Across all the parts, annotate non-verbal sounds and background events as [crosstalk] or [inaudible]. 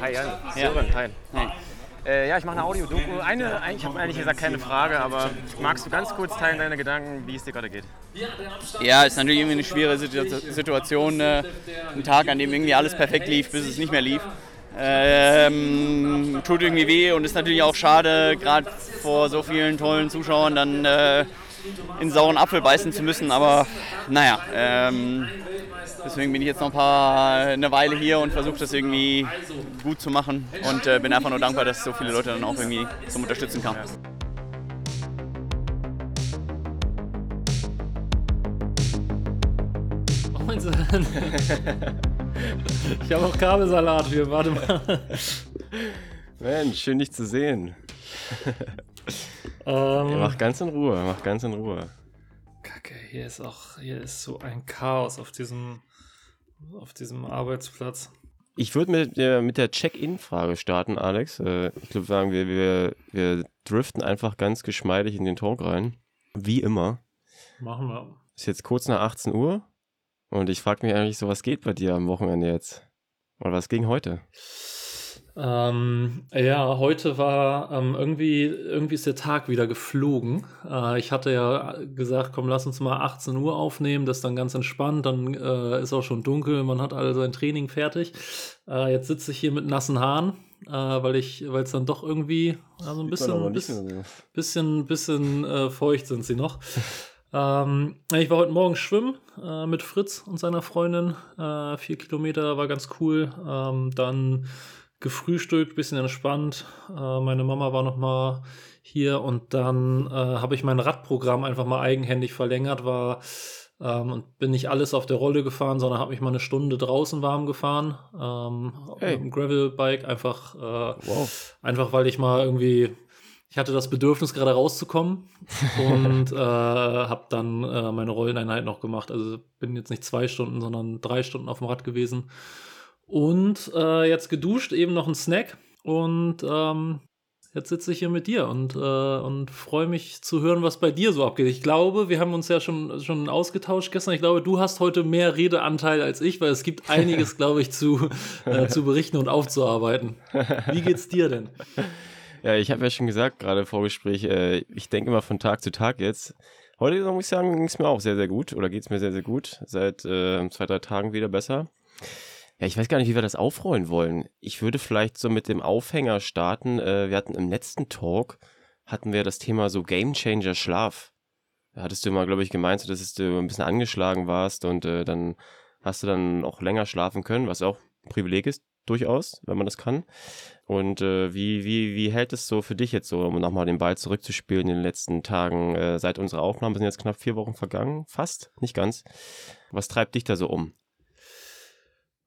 Hi Jan, Sören, hi. Nein. Äh, ja, ich mache eine Audio-Doku. Eine, ich habe eigentlich gesagt keine Frage, aber magst du ganz kurz teilen deine Gedanken, wie es dir gerade geht? Ja, ist natürlich irgendwie eine schwere Situ- Situation. Äh, ein Tag, an dem irgendwie alles perfekt lief, bis es nicht mehr lief. Ähm, tut irgendwie weh und ist natürlich auch schade, gerade vor so vielen tollen Zuschauern dann äh, in sauren Apfel beißen zu müssen. Aber naja, ähm, deswegen bin ich jetzt noch ein paar, eine Weile hier und versuche das irgendwie gut zu machen und äh, bin einfach nur dankbar, dass so viele Leute dann auch irgendwie zum Unterstützen kamen. Moinsen. Ich habe auch Kabelsalat hier, warte mal. Mensch, schön dich zu sehen. [laughs] Ähm, Mach ganz in Ruhe, mach ganz in Ruhe. Kacke, hier ist auch, hier ist so ein Chaos auf diesem, auf diesem Arbeitsplatz. Ich würde mit der, mit der Check-In-Frage starten, Alex. Äh, Ich glaube, sagen wir, wir, wir driften einfach ganz geschmeidig in den Talk rein. Wie immer. Machen wir. Ist jetzt kurz nach 18 Uhr. Und ich frage mich eigentlich so, was geht bei dir am Wochenende jetzt? Oder was ging heute? Ähm, ja, heute war ähm, irgendwie, irgendwie ist der Tag wieder geflogen. Äh, ich hatte ja gesagt, komm, lass uns mal 18 Uhr aufnehmen, das ist dann ganz entspannt, dann äh, ist auch schon dunkel, man hat alle sein Training fertig. Äh, jetzt sitze ich hier mit nassen Haaren, äh, weil ich, weil es dann doch irgendwie also ein bisschen, bisschen, bisschen äh, feucht sind sie noch. [laughs] Ähm, ich war heute Morgen schwimmen äh, mit Fritz und seiner Freundin. Vier Kilometer war ganz cool. Ähm, dann gefrühstückt, bisschen entspannt. Äh, meine Mama war noch mal hier und dann äh, habe ich mein Radprogramm einfach mal eigenhändig verlängert, war ähm, und bin nicht alles auf der Rolle gefahren, sondern habe mich mal eine Stunde draußen warm gefahren ähm, Hey. mit dem Gravelbike einfach äh, Wow. Einfach weil ich mal irgendwie, ich hatte das Bedürfnis, gerade rauszukommen [laughs] und äh, habe dann äh, meine Rolleneinheit noch gemacht. Also bin jetzt nicht zwei Stunden, sondern drei Stunden auf dem Rad gewesen. Und äh, jetzt geduscht, eben noch ein Snack. Und ähm, jetzt sitze ich hier mit dir und, äh, und freue mich zu hören, was bei dir so abgeht. Ich glaube, wir haben uns ja schon, schon ausgetauscht gestern. Ich glaube, du hast heute mehr Redeanteil als ich, weil es gibt [laughs] einiges, glaube ich, zu, äh, zu berichten und aufzuarbeiten. Wie geht's dir denn? [laughs] Ja, ich habe ja schon gesagt, gerade im Vorgespräch, äh, ich denke immer von Tag zu Tag jetzt. Heute muss ich sagen, ging es mir auch sehr, sehr gut oder geht es mir sehr, sehr gut. Seit äh, zwei, drei Tagen wieder besser. Ja, ich weiß gar nicht, wie wir das aufrollen wollen. Ich würde vielleicht so mit dem Aufhänger starten. Äh, wir hatten im letzten Talk, hatten wir das Thema so Game Changer Schlaf. Da hattest du mal, glaube ich, gemeint, dass du ein bisschen angeschlagen warst und äh, dann hast du dann auch länger schlafen können, was auch ein Privileg ist, durchaus, wenn man das kann. Und äh, wie, wie, wie hält es so für dich jetzt so, um nochmal den Ball zurückzuspielen in den letzten Tagen? Seit unserer Aufnahme sind jetzt knapp vier Wochen vergangen, fast, nicht ganz. Was treibt dich da so um?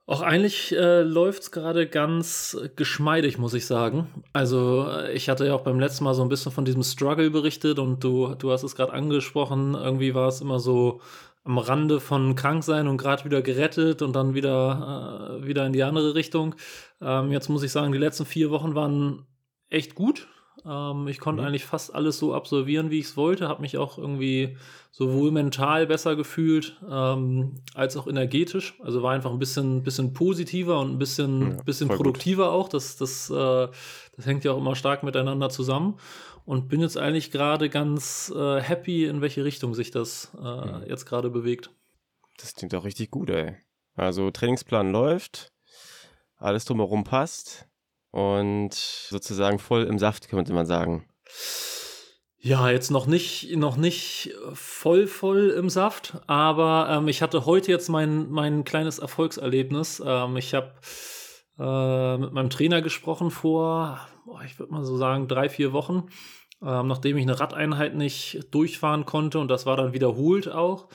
Auch eigentlich äh, läuft es gerade ganz geschmeidig, muss ich sagen. Also äh, ich hatte ja auch beim letzten Mal so ein bisschen von diesem Struggle berichtet und du, du hast es gerade angesprochen. Irgendwie war es immer so am Rande von Kranksein und gerade wieder gerettet und dann wieder, äh, wieder in die andere Richtung. Ähm, jetzt muss ich sagen, die letzten vier Wochen waren echt gut. Ähm, ich konnte Mhm. eigentlich fast alles so absolvieren, wie ich es wollte. Habe mich auch irgendwie sowohl mental besser gefühlt ähm, als auch energetisch. Also war einfach ein bisschen, bisschen positiver und ein bisschen, Ja, bisschen voll gut. produktiver auch. Das, das, äh, das hängt ja auch immer stark miteinander zusammen. Und bin jetzt eigentlich gerade ganz äh, happy, in welche Richtung sich das äh, Mhm. jetzt gerade bewegt. Das klingt doch richtig gut, ey. Also Trainingsplan läuft, alles drumherum passt und sozusagen voll im Saft, könnte man sagen. Ja, jetzt noch nicht, noch nicht voll, voll im Saft, aber ähm, ich hatte heute jetzt mein, mein kleines Erfolgserlebnis. Ähm, ich habe äh, mit meinem Trainer gesprochen vor, boah, ich würde mal so sagen, drei, vier Wochen, ähm, nachdem ich eine Radeinheit nicht durchfahren konnte und das war dann wiederholt auch.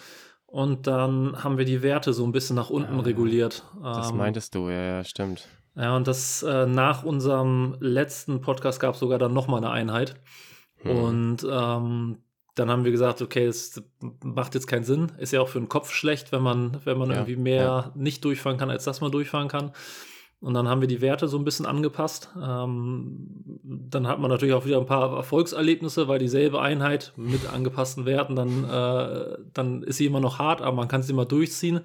Und dann haben wir die Werte so ein bisschen nach unten Ah, reguliert. Das Ähm, meintest du, ja, ja, stimmt. Ja, und das äh, nach unserem letzten Podcast gab es sogar dann nochmal eine Einheit. Hm. Und ähm, dann haben wir gesagt, okay, es macht jetzt keinen Sinn. Ist ja auch für den Kopf schlecht, wenn man, wenn man Ja, irgendwie mehr nicht durchfahren kann, als dass man durchfahren kann. Und dann haben wir die Werte so ein bisschen angepasst. Ähm, dann hat man natürlich auch wieder ein paar Erfolgserlebnisse, weil dieselbe Einheit mit angepassten Werten, dann, äh, dann ist sie immer noch hart, aber man kann sie immer durchziehen.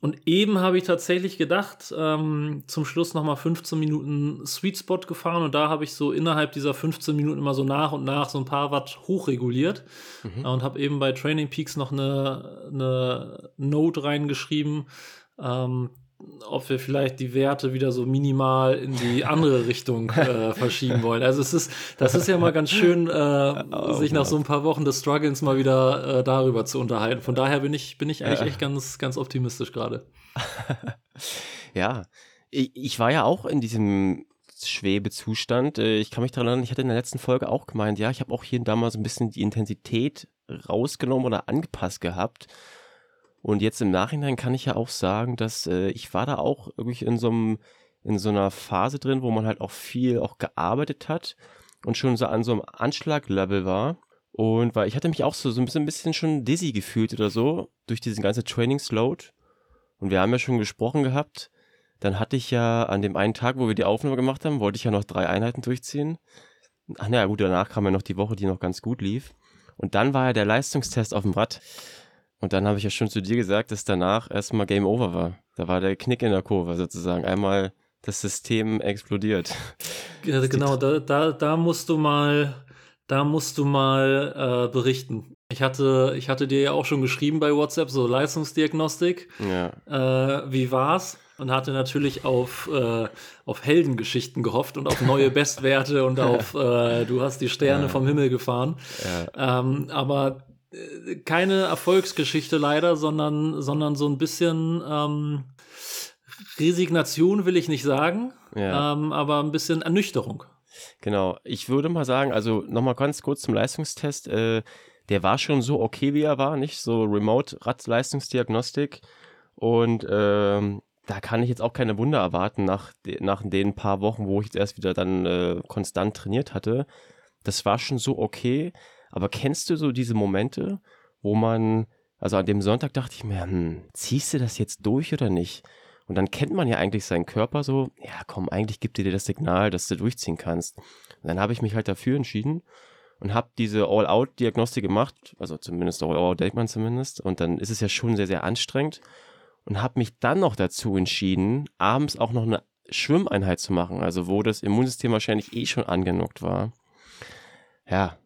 Und eben habe ich tatsächlich gedacht, ähm, zum Schluss nochmal 15 Minuten Sweet Spot gefahren. Und da habe ich so innerhalb dieser 15 Minuten immer so nach und nach so ein paar Watt hochreguliert. Mhm. und habe eben bei Training Peaks noch eine, eine Note reingeschrieben, ähm, ob wir vielleicht die Werte wieder so minimal in die andere [laughs] Richtung äh, verschieben wollen. Also es ist, das ist ja mal ganz schön, äh, oh, sich nach so ein paar Wochen des Struggles mal wieder äh, darüber zu unterhalten. Von daher bin ich, bin ich eigentlich echt ganz, ganz optimistisch gerade. [laughs] ja, ich, ich war ja auch in diesem Schwebezustand. Äh, ich kann mich daran erinnern, ich hatte in der letzten Folge auch gemeint, ja, ich habe auch hier und da mal so ein bisschen die Intensität rausgenommen oder angepasst gehabt. Und jetzt im Nachhinein kann ich ja auch sagen, dass äh, ich war da auch irgendwie in so einem, in so einer Phase drin, wo man halt auch viel auch gearbeitet hat und schon so an so einem Anschlaglevel war. Und weil ich hatte mich auch so, so ein bisschen, ein bisschen schon dizzy gefühlt oder so durch diesen ganzen Trainingsload. Und wir haben ja schon gesprochen gehabt. Dann hatte ich ja an dem einen Tag, wo wir die Aufnahme gemacht haben, wollte ich ja noch drei Einheiten durchziehen. Ach naja, gut, danach kam ja noch die Woche, die noch ganz gut lief. Und dann war ja der Leistungstest auf dem Rad. Und dann habe ich ja schon zu dir gesagt, dass danach erstmal Game Over war. Da war der Knick in der Kurve sozusagen. Einmal das System explodiert. [laughs] Genau, da, da, da musst du mal, da musst du mal äh, berichten. Ich hatte, ich hatte dir ja auch schon geschrieben bei WhatsApp, so Leistungsdiagnostik. Ja. Äh, wie war's? Und hatte natürlich auf, äh, auf Heldengeschichten gehofft und auf neue [laughs] Bestwerte und auf äh, du hast die Sterne ja. vom Himmel gefahren. Ja. Ähm, aber keine Erfolgsgeschichte leider, sondern, sondern so ein bisschen ähm, Resignation will ich nicht sagen, ja. ähm, aber ein bisschen Ernüchterung. Genau, ich würde mal sagen, also nochmal ganz kurz zum Leistungstest. Äh, der war schon so okay, wie er war, nicht so Remote-Radleistungsdiagnostik. Und ähm, da kann ich jetzt auch keine Wunder erwarten nach, nach den paar Wochen, wo ich jetzt erst wieder dann äh, konstant trainiert hatte. Das war schon so okay. Aber kennst du so diese Momente, wo man, also an dem Sonntag dachte ich mir, hm, ziehst du das jetzt durch oder nicht? Und dann kennt man ja eigentlich seinen Körper so, ja komm, eigentlich gibt er dir das Signal, dass du durchziehen kannst. Und dann habe ich mich halt dafür entschieden und habe diese All-Out-Diagnostik gemacht, also zumindest All-Out denkt man zumindest. Und dann ist es ja schon sehr, sehr anstrengend. Und habe mich dann noch dazu entschieden, abends auch noch eine Schwimmeinheit zu machen, also wo das Immunsystem wahrscheinlich eh schon angenockt war. Ja,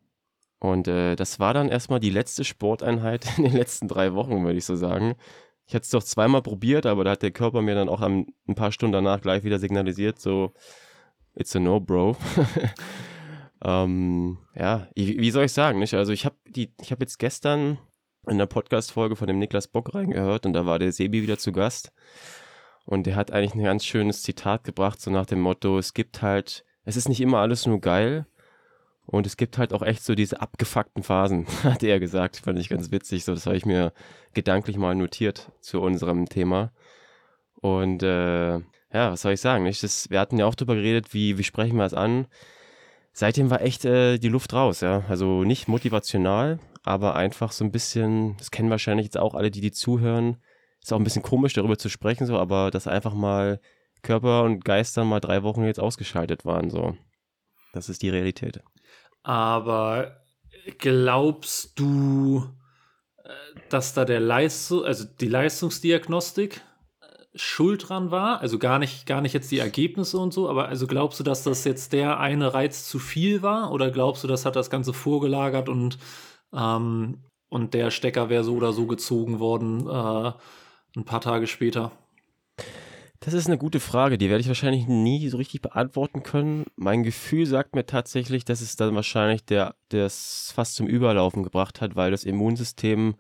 und äh, das war dann erstmal die letzte Sporteinheit in den letzten drei Wochen, würde ich so sagen. Ich hatte es doch zweimal probiert, aber da hat der Körper mir dann auch ein paar Stunden danach gleich wieder signalisiert, so, it's a no, bro. [laughs] ähm, ja, wie, wie soll ich sagen, nicht? Also ich habe die, ich habe jetzt gestern in der Podcast-Folge von dem Niklas Bock reingehört und da war der Sebi wieder zu Gast. Und der hat eigentlich ein ganz schönes Zitat gebracht, so nach dem Motto, es gibt halt, es ist nicht immer alles nur geil, und es gibt halt auch echt so diese abgefuckten Phasen, [laughs] hat er gesagt. Fand ich ganz witzig. So, das habe ich mir gedanklich mal notiert zu unserem Thema. Und äh, ja, was soll ich sagen? Das, wir hatten ja auch drüber geredet, wie, wie sprechen wir es an. Seitdem war echt äh, die Luft raus, ja. Also nicht motivational, aber einfach so ein bisschen, das kennen wahrscheinlich jetzt auch alle, die die zuhören. Ist auch ein bisschen komisch, darüber zu sprechen, so, aber dass einfach mal Körper und Geist dann mal drei Wochen jetzt ausgeschaltet waren, so. Das ist die Realität. Aber glaubst du, äh, dass da der Leistung, also die Leistungsdiagnostik äh, schuld dran war? Also gar nicht, gar nicht jetzt die Ergebnisse und so, aber also glaubst du, dass das jetzt der eine Reiz zu viel war? Oder glaubst du, das hat das Ganze vorgelagert und, ähm, und der Stecker wäre so oder so gezogen worden äh, ein paar Tage später? Das ist eine gute Frage, die werde ich wahrscheinlich nie so richtig beantworten können. Mein Gefühl sagt mir tatsächlich, dass es dann wahrscheinlich der, der es fast zum Überlaufen gebracht hat, weil das Immunsystem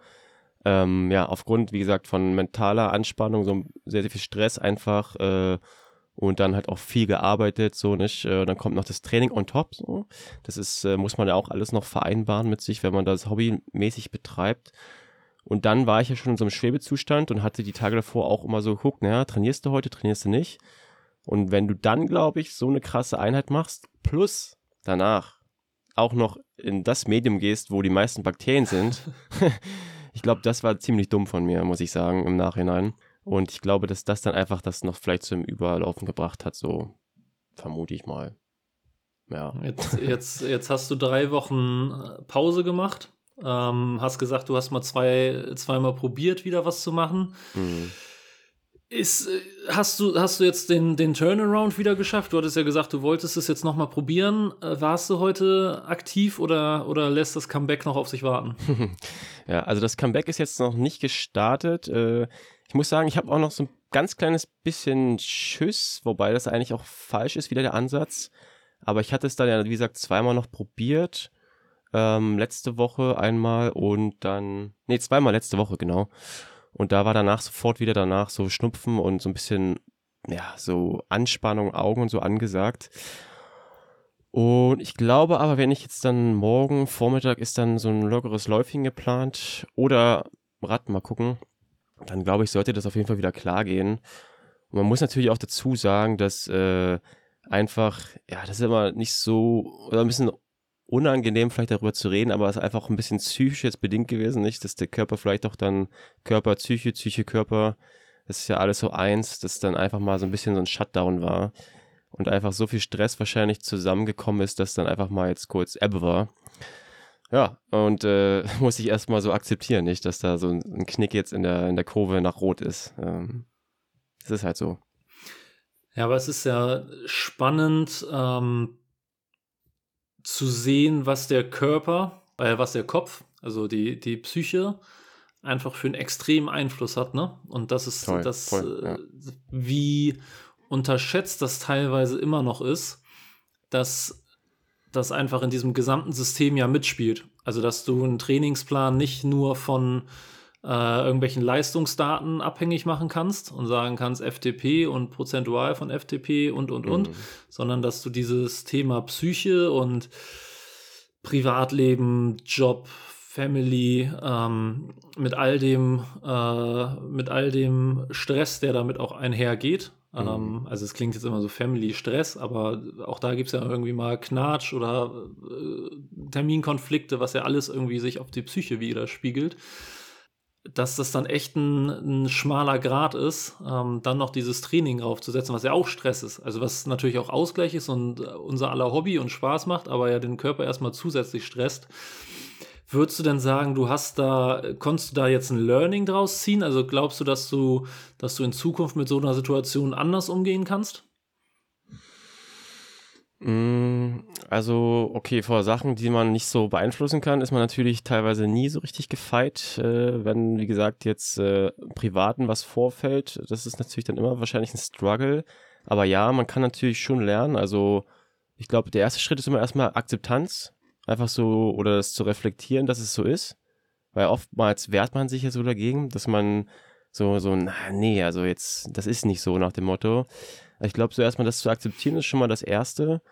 ähm, ja aufgrund, wie gesagt, von mentaler Anspannung, so sehr, sehr viel Stress einfach äh, und dann halt auch viel gearbeitet, so nicht. Äh, dann kommt noch das Training on top. So. Das ist, äh, muss man ja auch alles noch vereinbaren mit sich, wenn man das hobbymäßig betreibt. Und dann war ich ja schon in so einem Schwebezustand und hatte die Tage davor auch immer so geguckt, naja, trainierst du heute, trainierst du nicht. Und wenn du dann, glaube ich, so eine krasse Einheit machst, plus danach auch noch in das Medium gehst, wo die meisten Bakterien sind, [laughs] [laughs] ich glaube, das war ziemlich dumm von mir, muss ich sagen, im Nachhinein. Und ich glaube, dass das dann einfach das noch vielleicht zum Überlaufen gebracht hat, so vermute ich mal. Ja. Jetzt, jetzt, jetzt hast du drei Wochen äh, Pause gemacht. Ähm, hast gesagt, du hast mal zwei, zweimal probiert, wieder was zu machen. Mhm. Ist, hast, du, hast du jetzt den, den Turnaround wieder geschafft? Du hattest ja gesagt, du wolltest es jetzt nochmal probieren. Äh, warst du heute aktiv oder, oder lässt das Comeback noch auf sich warten? [laughs] ja, also das Comeback ist jetzt noch nicht gestartet. Äh, ich muss sagen, ich habe auch noch so ein ganz kleines bisschen Schiss, wobei das eigentlich auch falsch ist, wieder der Ansatz. Aber ich hatte es dann ja, wie gesagt, zweimal noch probiert. Ähm, letzte Woche einmal und dann, nee, zweimal letzte Woche, genau. Und da war danach sofort wieder danach so Schnupfen und so ein bisschen, ja, so Anspannung, Augen und so angesagt. Und ich glaube aber, wenn ich jetzt dann morgen Vormittag ist dann so ein lockeres Läufchen geplant oder Rad, mal gucken, dann glaube ich, sollte das auf jeden Fall wieder klar gehen. Und man muss natürlich auch dazu sagen, dass äh, einfach, ja, das ist immer nicht so, oder ein bisschen unangenehm vielleicht darüber zu reden, aber es ist einfach ein bisschen psychisch jetzt bedingt gewesen, nicht? Dass der Körper vielleicht auch dann Körper, Psyche, Psyche, Körper, das ist ja alles so eins, dass dann einfach mal so ein bisschen so ein Shutdown war und einfach so viel Stress wahrscheinlich zusammengekommen ist, dass dann einfach mal jetzt kurz Ebbe war. Ja, und äh, [laughs] muss ich erstmal so akzeptieren, nicht, dass da so ein Knick jetzt in der, in der Kurve nach Rot ist. Ähm, das ist halt so. Ja, aber es ist ja spannend, ähm, zu sehen, was der Körper, äh, was der Kopf, also die, die Psyche, einfach für einen extremen Einfluss hat, ne? Und das ist Toll, das, voll, ja. äh, wie unterschätzt das teilweise immer noch ist, dass das einfach in diesem gesamten System ja mitspielt. Also, dass du einen Trainingsplan nicht nur von äh, irgendwelchen Leistungsdaten abhängig machen kannst und sagen kannst FTP und prozentual von FTP und, und, und, Mhm. sondern dass du dieses Thema Psyche und Privatleben, Job, Family, ähm, mit all dem, äh, mit all dem Stress, der damit auch einhergeht. Mhm. Ähm, also es klingt jetzt immer so Family-Stress, aber auch da gibt es ja irgendwie mal Knatsch oder äh, Terminkonflikte, was ja alles irgendwie sich auf die Psyche widerspiegelt dass das dann echt ein, ein schmaler Grad ist, ähm, dann noch dieses Training draufzusetzen, was ja auch Stress ist. Also was natürlich auch Ausgleich ist und äh, unser aller Hobby und Spaß macht, aber ja den Körper erstmal zusätzlich stresst. Würdest du denn sagen, du hast da, konntest du da jetzt ein Learning draus ziehen? Also glaubst du, dass du, dass du in Zukunft mit so einer Situation anders umgehen kannst? Mm, Also, okay, vor Sachen, die man nicht so beeinflussen kann, ist man natürlich teilweise nie so richtig gefeit. Äh, wenn, wie gesagt, jetzt äh, Privaten was vorfällt, das ist natürlich dann immer wahrscheinlich ein Struggle. Aber ja, man kann natürlich schon lernen. Also, ich glaube, der erste Schritt ist immer erstmal Akzeptanz. Einfach so, oder das zu reflektieren, dass es so ist. Weil oftmals wehrt man sich ja so dagegen, dass man so, so, na, nee, also jetzt, das ist nicht so nach dem Motto. Ich glaube, so erstmal das zu akzeptieren ist schon mal das Erste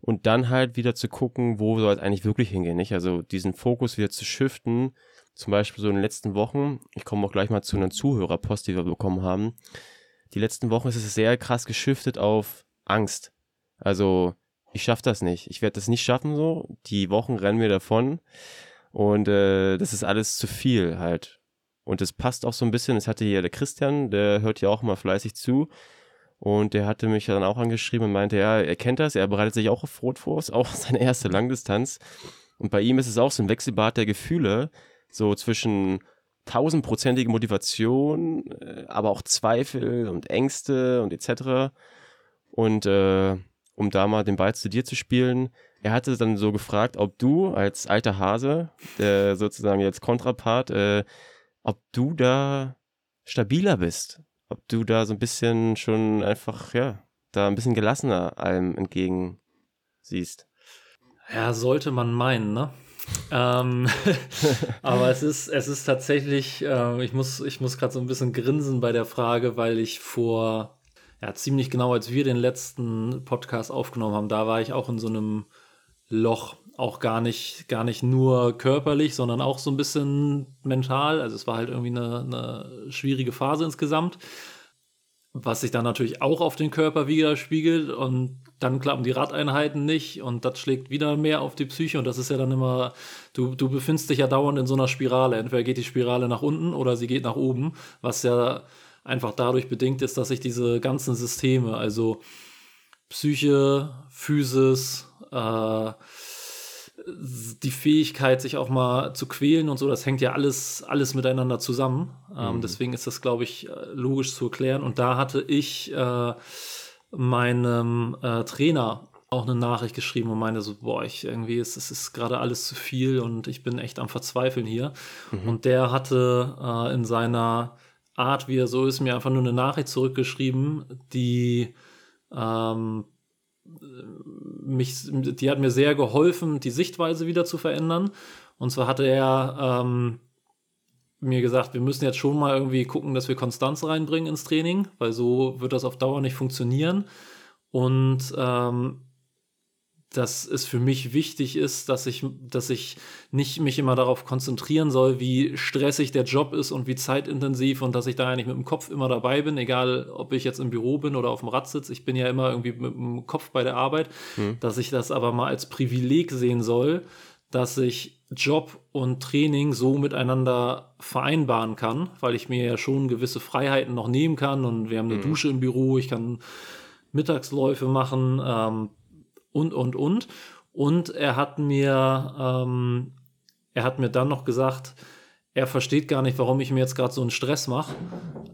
und dann halt wieder zu gucken, wo soll es eigentlich wirklich hingehen, nicht? Also diesen Fokus wieder zu shiften, zum Beispiel so in den letzten Wochen, ich komme auch gleich mal zu einer Zuhörerpost, die wir bekommen haben. Die letzten Wochen ist es sehr krass geschiftet auf Angst. Also, ich schaffe das nicht. Ich werde das nicht schaffen so. Die Wochen rennen mir davon. Und äh, das ist alles zu viel halt. Und es passt auch so ein bisschen, es hatte hier der Christian, der hört ja auch mal fleißig zu. Und der hatte mich dann auch angeschrieben und meinte, ja, er kennt das, er bereitet sich auch auf Rot vor, ist auch [laughs] seine erste Langdistanz. Und bei ihm ist es auch so ein Wechselbad der Gefühle, so zwischen tausendprozentige Motivation, äh, aber auch Zweifel und Ängste und etc. Und äh, um da mal den Ball zu dir zu spielen, er hatte dann so gefragt, ob du als alter Hase, der sozusagen jetzt Kontrapart, äh, ob du da stabiler bist ob du da so ein bisschen schon einfach, ja, da ein bisschen gelassener allem entgegen siehst. Ja, sollte man meinen, ne? ähm, [laughs] aber es ist, es ist tatsächlich, äh, ich muss, ich muss gerade so ein bisschen grinsen bei der Frage, weil ich vor, ja, ziemlich genau, als wir den letzten Podcast aufgenommen haben, da war ich auch in so einem Loch, auch gar nicht, gar nicht nur körperlich, sondern auch so ein bisschen mental. Also es war halt irgendwie eine, eine schwierige Phase insgesamt, was sich dann natürlich auch auf den Körper widerspiegelt und dann klappen die Radeinheiten nicht und das schlägt wieder mehr auf die Psyche und das ist ja dann immer, du, du befindest dich ja dauernd in so einer Spirale. Entweder geht die Spirale nach unten oder sie geht nach oben, was ja einfach dadurch bedingt ist, dass sich diese ganzen Systeme, also Psyche, Physis, äh, die Fähigkeit, sich auch mal zu quälen und so, das hängt ja alles, alles miteinander zusammen. Ähm, Mhm. Deswegen ist das, glaube ich, äh, logisch zu erklären. Und da hatte ich äh, meinem äh, Trainer auch eine Nachricht geschrieben und meinte so, boah, ich irgendwie, es, es ist gerade alles zu viel und ich bin echt am Verzweifeln hier. Und der hatte äh, in seiner Art, wie er so ist, mir einfach nur eine Nachricht zurückgeschrieben, die ähm, mich, die hat mir sehr geholfen, die Sichtweise wieder zu verändern. Und zwar hatte er ähm, mir gesagt, wir müssen jetzt schon mal irgendwie gucken, dass wir Konstanz reinbringen ins Training, weil so wird das auf Dauer nicht funktionieren. Und ähm, dass es für mich wichtig ist, dass ich, dass ich nicht mich immer darauf konzentrieren soll, wie stressig der Job ist und wie zeitintensiv und dass ich da eigentlich mit dem Kopf immer dabei bin, egal ob ich jetzt im Büro bin oder auf dem Rad sitze. Ich bin ja immer irgendwie mit dem Kopf bei der Arbeit, dass ich das aber mal als Privileg sehen soll, dass ich Job und Training so miteinander vereinbaren kann, weil ich mir ja schon gewisse Freiheiten noch nehmen kann. Und wir haben eine Dusche im Büro, ich kann Mittagsläufe machen ähm, und, und, und. Und er hat mir, ähm, er hat mir dann noch gesagt, er versteht gar nicht, warum ich mir jetzt gerade so einen Stress mache.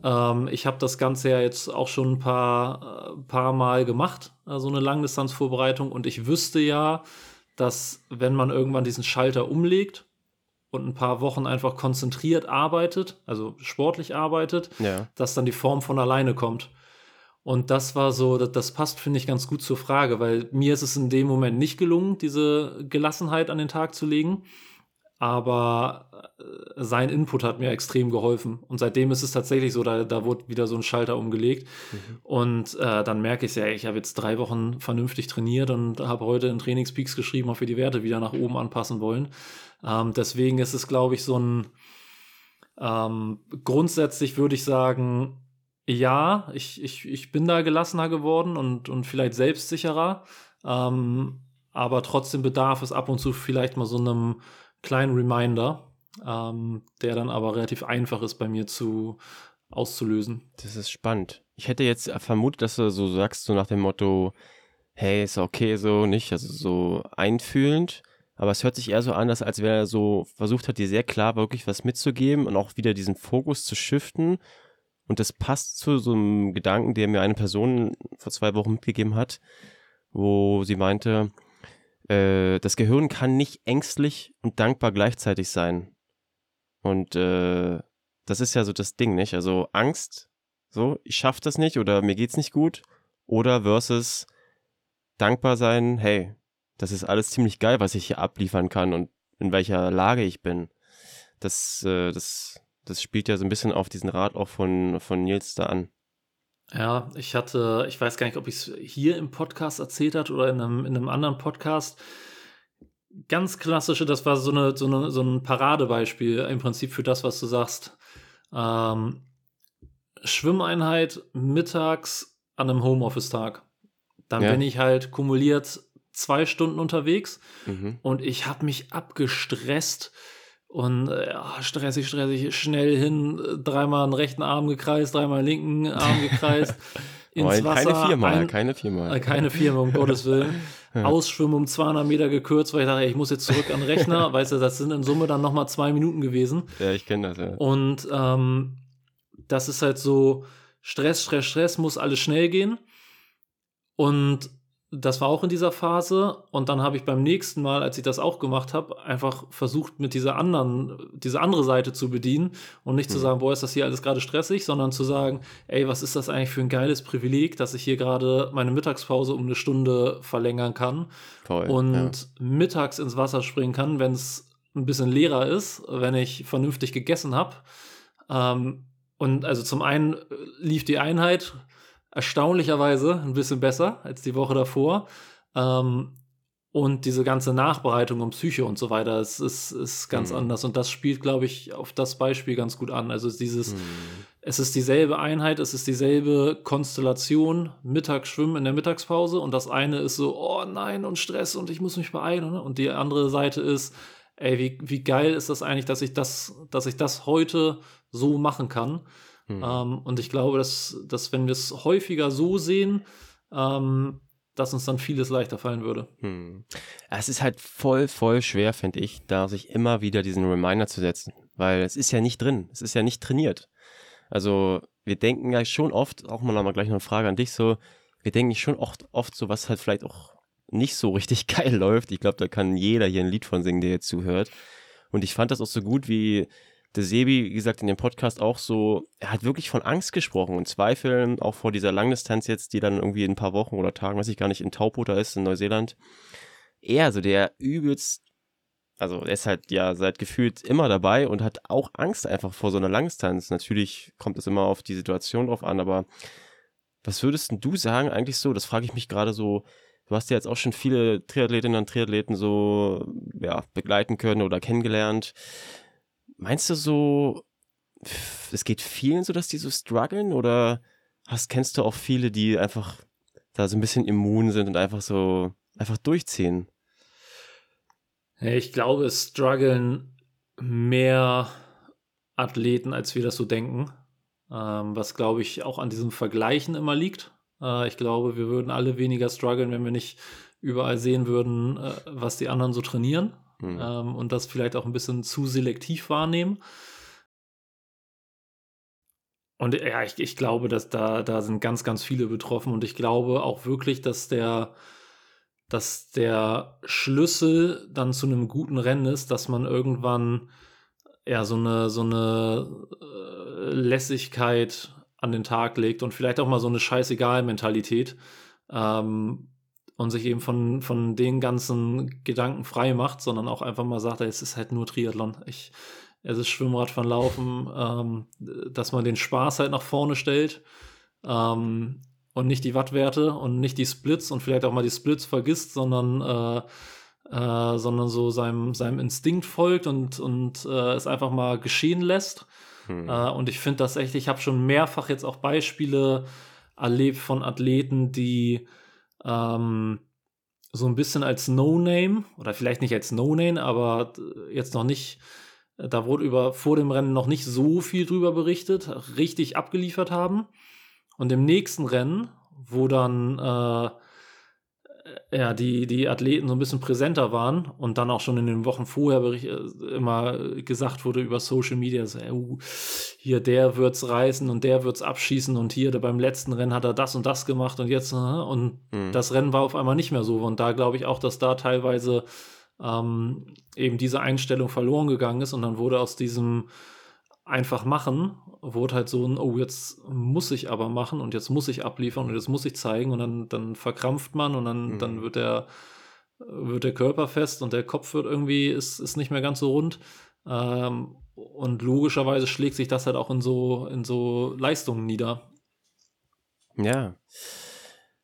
Ähm, ich habe das Ganze ja jetzt auch schon ein paar, äh, paar Mal gemacht, äh, so eine Langdistanzvorbereitung. Und ich wüsste ja, dass wenn man irgendwann diesen Schalter umlegt und ein paar Wochen einfach konzentriert arbeitet, also sportlich arbeitet, Ja. dass dann die Form von alleine kommt. Und das war so, das, passt, finde ich, ganz gut zur Frage, weil mir ist es in dem Moment nicht gelungen, diese Gelassenheit an den Tag zu legen. Aber äh, sein Input hat mir extrem geholfen. Und seitdem ist es tatsächlich so, da, da wurde wieder so ein Schalter umgelegt. Und äh, dann merke ich ja, ich habe jetzt drei Wochen vernünftig trainiert und habe heute in Trainingspeaks geschrieben, ob wir die Werte wieder nach oben anpassen wollen. Ähm, deswegen ist es, glaube ich, so ein ähm, grundsätzlich würde ich sagen, ja, ich, ich, ich bin da gelassener geworden und, und vielleicht selbstsicherer. Ähm, aber trotzdem bedarf es ab und zu vielleicht mal so einem kleinen Reminder, ähm, der dann aber relativ einfach ist bei mir zu auszulösen. Das ist spannend. Ich hätte jetzt vermutet, dass du so sagst, so nach dem Motto, hey, ist okay so, nicht, also so einfühlend. Aber es hört sich eher so an, dass als wäre er so versucht hat, dir sehr klar wirklich was mitzugeben und auch wieder diesen Fokus zu shiften. Und das passt zu so einem Gedanken, der mir eine Person vor zwei Wochen mitgegeben hat, wo sie meinte, äh, das Gehirn kann nicht ängstlich und dankbar gleichzeitig sein. Und äh, das ist ja so das Ding, nicht? Also Angst, so, ich schaff das nicht oder mir geht's nicht gut. Oder versus dankbar sein, hey, das ist alles ziemlich geil, was ich hier abliefern kann und in welcher Lage ich bin. Das, äh, das, das spielt ja so ein bisschen auf diesen Rat auch von, von Nils da an. Ja, ich hatte, ich weiß gar nicht, ob ich es hier im Podcast erzählt hat oder in einem, in einem anderen Podcast. Ganz klassische, das war so, eine, so, eine, so ein Paradebeispiel im Prinzip für das, was du sagst. Ähm, Schwimmeinheit mittags an einem Homeoffice-Tag. Dann Ja. bin ich halt kumuliert zwei Stunden unterwegs Mhm. und ich habe mich abgestresst und äh, ja, stressig, stressig, schnell hin, dreimal den rechten Arm gekreist, dreimal den linken Arm gekreist, [laughs] ins Wasser. keine viermal, ein- keine viermal. äh, keine viermal, um [laughs] Gottes Willen. Ausschwimmen um 200 Meter gekürzt, weil ich dachte, ey, ich muss jetzt zurück an den Rechner. [laughs] weißt du, das sind in Summe dann nochmal zwei Minuten gewesen. Ja, ich kenne das, ja. Und ähm, das ist halt so, Stress, Stress, Stress, muss alles schnell gehen. Und das war auch in dieser Phase. Und dann habe ich beim nächsten Mal, als ich das auch gemacht habe, einfach versucht, mit dieser anderen, diese andere Seite zu bedienen und nicht zu sagen, boah, ist das hier alles gerade stressig, sondern zu sagen, ey, was ist das eigentlich für ein geiles Privileg, dass ich hier gerade meine Mittagspause um eine Stunde verlängern kann Toll. und ja. mittags ins Wasser springen kann, wenn es ein bisschen leerer ist, wenn ich vernünftig gegessen habe. Ähm, und also zum einen lief die Einheit erstaunlicherweise ein bisschen besser als die Woche davor. Ähm, und diese ganze Nachbereitung um Psyche und so weiter, es ist, ist ganz Mhm. anders. Und das spielt, glaube ich, auf das Beispiel ganz gut an. Also dieses, Mhm. es ist dieselbe Einheit, es ist dieselbe Konstellation, Mittagsschwimmen in der Mittagspause und das eine ist so, oh nein und Stress und ich muss mich beeilen und die andere Seite ist, ey, wie, wie geil ist das eigentlich, dass ich das, dass ich das heute so machen kann. Mhm. Ähm, und ich glaube, dass, dass wenn wir es häufiger so sehen, ähm, dass uns dann vieles leichter fallen würde. Hm. Es ist halt voll, voll schwer, finde ich, da sich immer wieder diesen Reminder zu setzen, weil es ist ja nicht drin, es ist ja nicht trainiert. Also wir denken ja schon oft, auch mal nochmal gleich noch eine Frage an dich so, wir denken schon oft, oft so, was halt vielleicht auch nicht so richtig [laughs] geil läuft. Ich glaube, da kann jeder hier ein Lied von singen, der jetzt zuhört. Und ich fand das auch so gut, wie der Sebi, wie gesagt, in dem Podcast auch so, er hat wirklich von Angst gesprochen und Zweifeln, auch vor dieser Langdistanz jetzt, die dann irgendwie in ein paar Wochen oder Tagen, weiß ich gar nicht, in Taupo da ist, in Neuseeland. Er, so der übelst, also er ist halt ja seit gefühlt immer dabei und hat auch Angst einfach vor so einer Langdistanz. Natürlich kommt es immer auf die Situation drauf an, aber was würdest du sagen eigentlich so, das frage ich mich gerade so, du hast ja jetzt auch schon viele Triathletinnen und Triathleten so ja, begleiten können oder kennengelernt. Meinst du so, es geht vielen so, dass die so strugglen oder hast, kennst du auch viele, die einfach da so ein bisschen immun sind und einfach so, einfach durchziehen? Ich glaube, es strugglen mehr Athleten, als wir das so denken. Ähm, was, glaube ich, auch an diesem Vergleichen immer liegt. Äh, ich glaube, wir würden alle weniger strugglen, wenn wir nicht überall sehen würden, äh, was die anderen so trainieren mhm. ähm, und das vielleicht auch ein bisschen zu selektiv wahrnehmen. Und ja, ich, ich glaube, dass da, da sind ganz, ganz viele betroffen und ich glaube auch wirklich, dass der, dass der Schlüssel dann zu einem guten Rennen ist, dass man irgendwann ja so eine, so eine äh, Lässigkeit an den Tag legt und vielleicht auch mal so eine Scheißegal-Mentalität ähm, und sich eben von, von den ganzen Gedanken frei macht, sondern auch einfach mal sagt, es ist halt nur Triathlon. Ich, es ist Schwimmradfahren, Laufen, ähm, dass man den Spaß halt nach vorne stellt ähm, und nicht die Wattwerte und nicht die Splits und vielleicht auch mal die Splits vergisst, sondern äh, äh, sondern so seinem, seinem Instinkt folgt und, und äh, es einfach mal geschehen lässt. Hm. Äh, und ich finde das echt, ich habe schon mehrfach jetzt auch Beispiele erlebt von Athleten, die ähm, so ein bisschen als No-Name oder vielleicht nicht als No-Name, aber jetzt noch nicht, da wurde über vor dem Rennen noch nicht so viel drüber berichtet, richtig abgeliefert haben. Und im nächsten Rennen, wo dann äh, ja, die, die Athleten so ein bisschen präsenter waren und dann auch schon in den Wochen vorher äh, immer gesagt wurde über Social Media, so, uh, hier der wird's reißen und der wird's abschießen und hier beim letzten Rennen hat er das und das gemacht und jetzt äh, und mhm. das Rennen war auf einmal nicht mehr so und da glaube ich auch, dass da teilweise ähm, eben diese Einstellung verloren gegangen ist und dann wurde aus diesem einfach machen, wurde halt so ein, oh, jetzt muss ich aber machen und jetzt muss ich abliefern und jetzt muss ich zeigen und dann, dann verkrampft man und dann, mhm. dann wird der, wird der Körper fest und der Kopf wird irgendwie, ist, ist nicht mehr ganz so rund. Ähm, und logischerweise schlägt sich das halt auch in so, in so Leistungen nieder. Ja.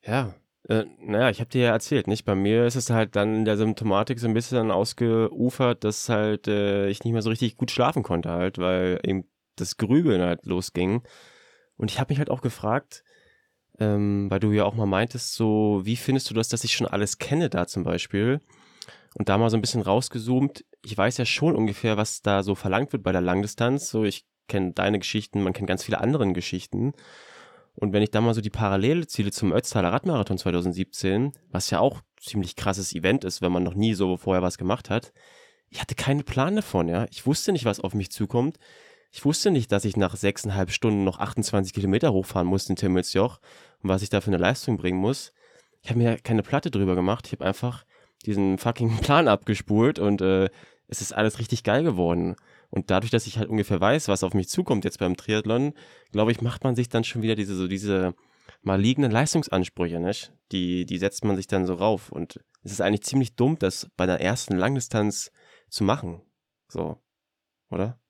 Ja. Äh, naja, ich habe dir ja erzählt, nicht? Bei mir ist es halt dann in der Symptomatik so ein bisschen ausgeufert, dass halt äh, ich nicht mehr so richtig gut schlafen konnte halt, weil eben das Grübeln halt losging. Und ich habe mich halt auch gefragt, ähm, weil du ja auch mal meintest, so, wie findest du das, dass ich schon alles kenne da zum Beispiel? Und da mal so ein bisschen rausgezoomt, ich weiß ja schon ungefähr, was da so verlangt wird bei der Langdistanz. So, ich kenne deine Geschichten, man kennt ganz viele andere Geschichten. Und wenn ich da mal so die Parallelziele zum Ötztaler Radmarathon 2017, was ja auch ziemlich krasses Event ist, wenn man noch nie so vorher was gemacht hat, ich hatte keinen Plan davon, ja. Ich wusste nicht, was auf mich zukommt. Ich wusste nicht, dass ich nach sechseinhalb Stunden noch 28 Kilometer hochfahren muss in Timmelsjoch und was ich da für eine Leistung bringen muss. Ich habe mir keine Platte drüber gemacht. Ich habe einfach diesen fucking Plan abgespult und äh, es ist alles richtig geil geworden. Und dadurch, dass ich halt ungefähr weiß, was auf mich zukommt jetzt beim Triathlon, glaube ich, macht man sich dann schon wieder diese, so diese malignen Leistungsansprüche, nicht? Die, die setzt man sich dann so rauf. Und es ist eigentlich ziemlich dumm, das bei der ersten Langdistanz zu machen. So. Oder?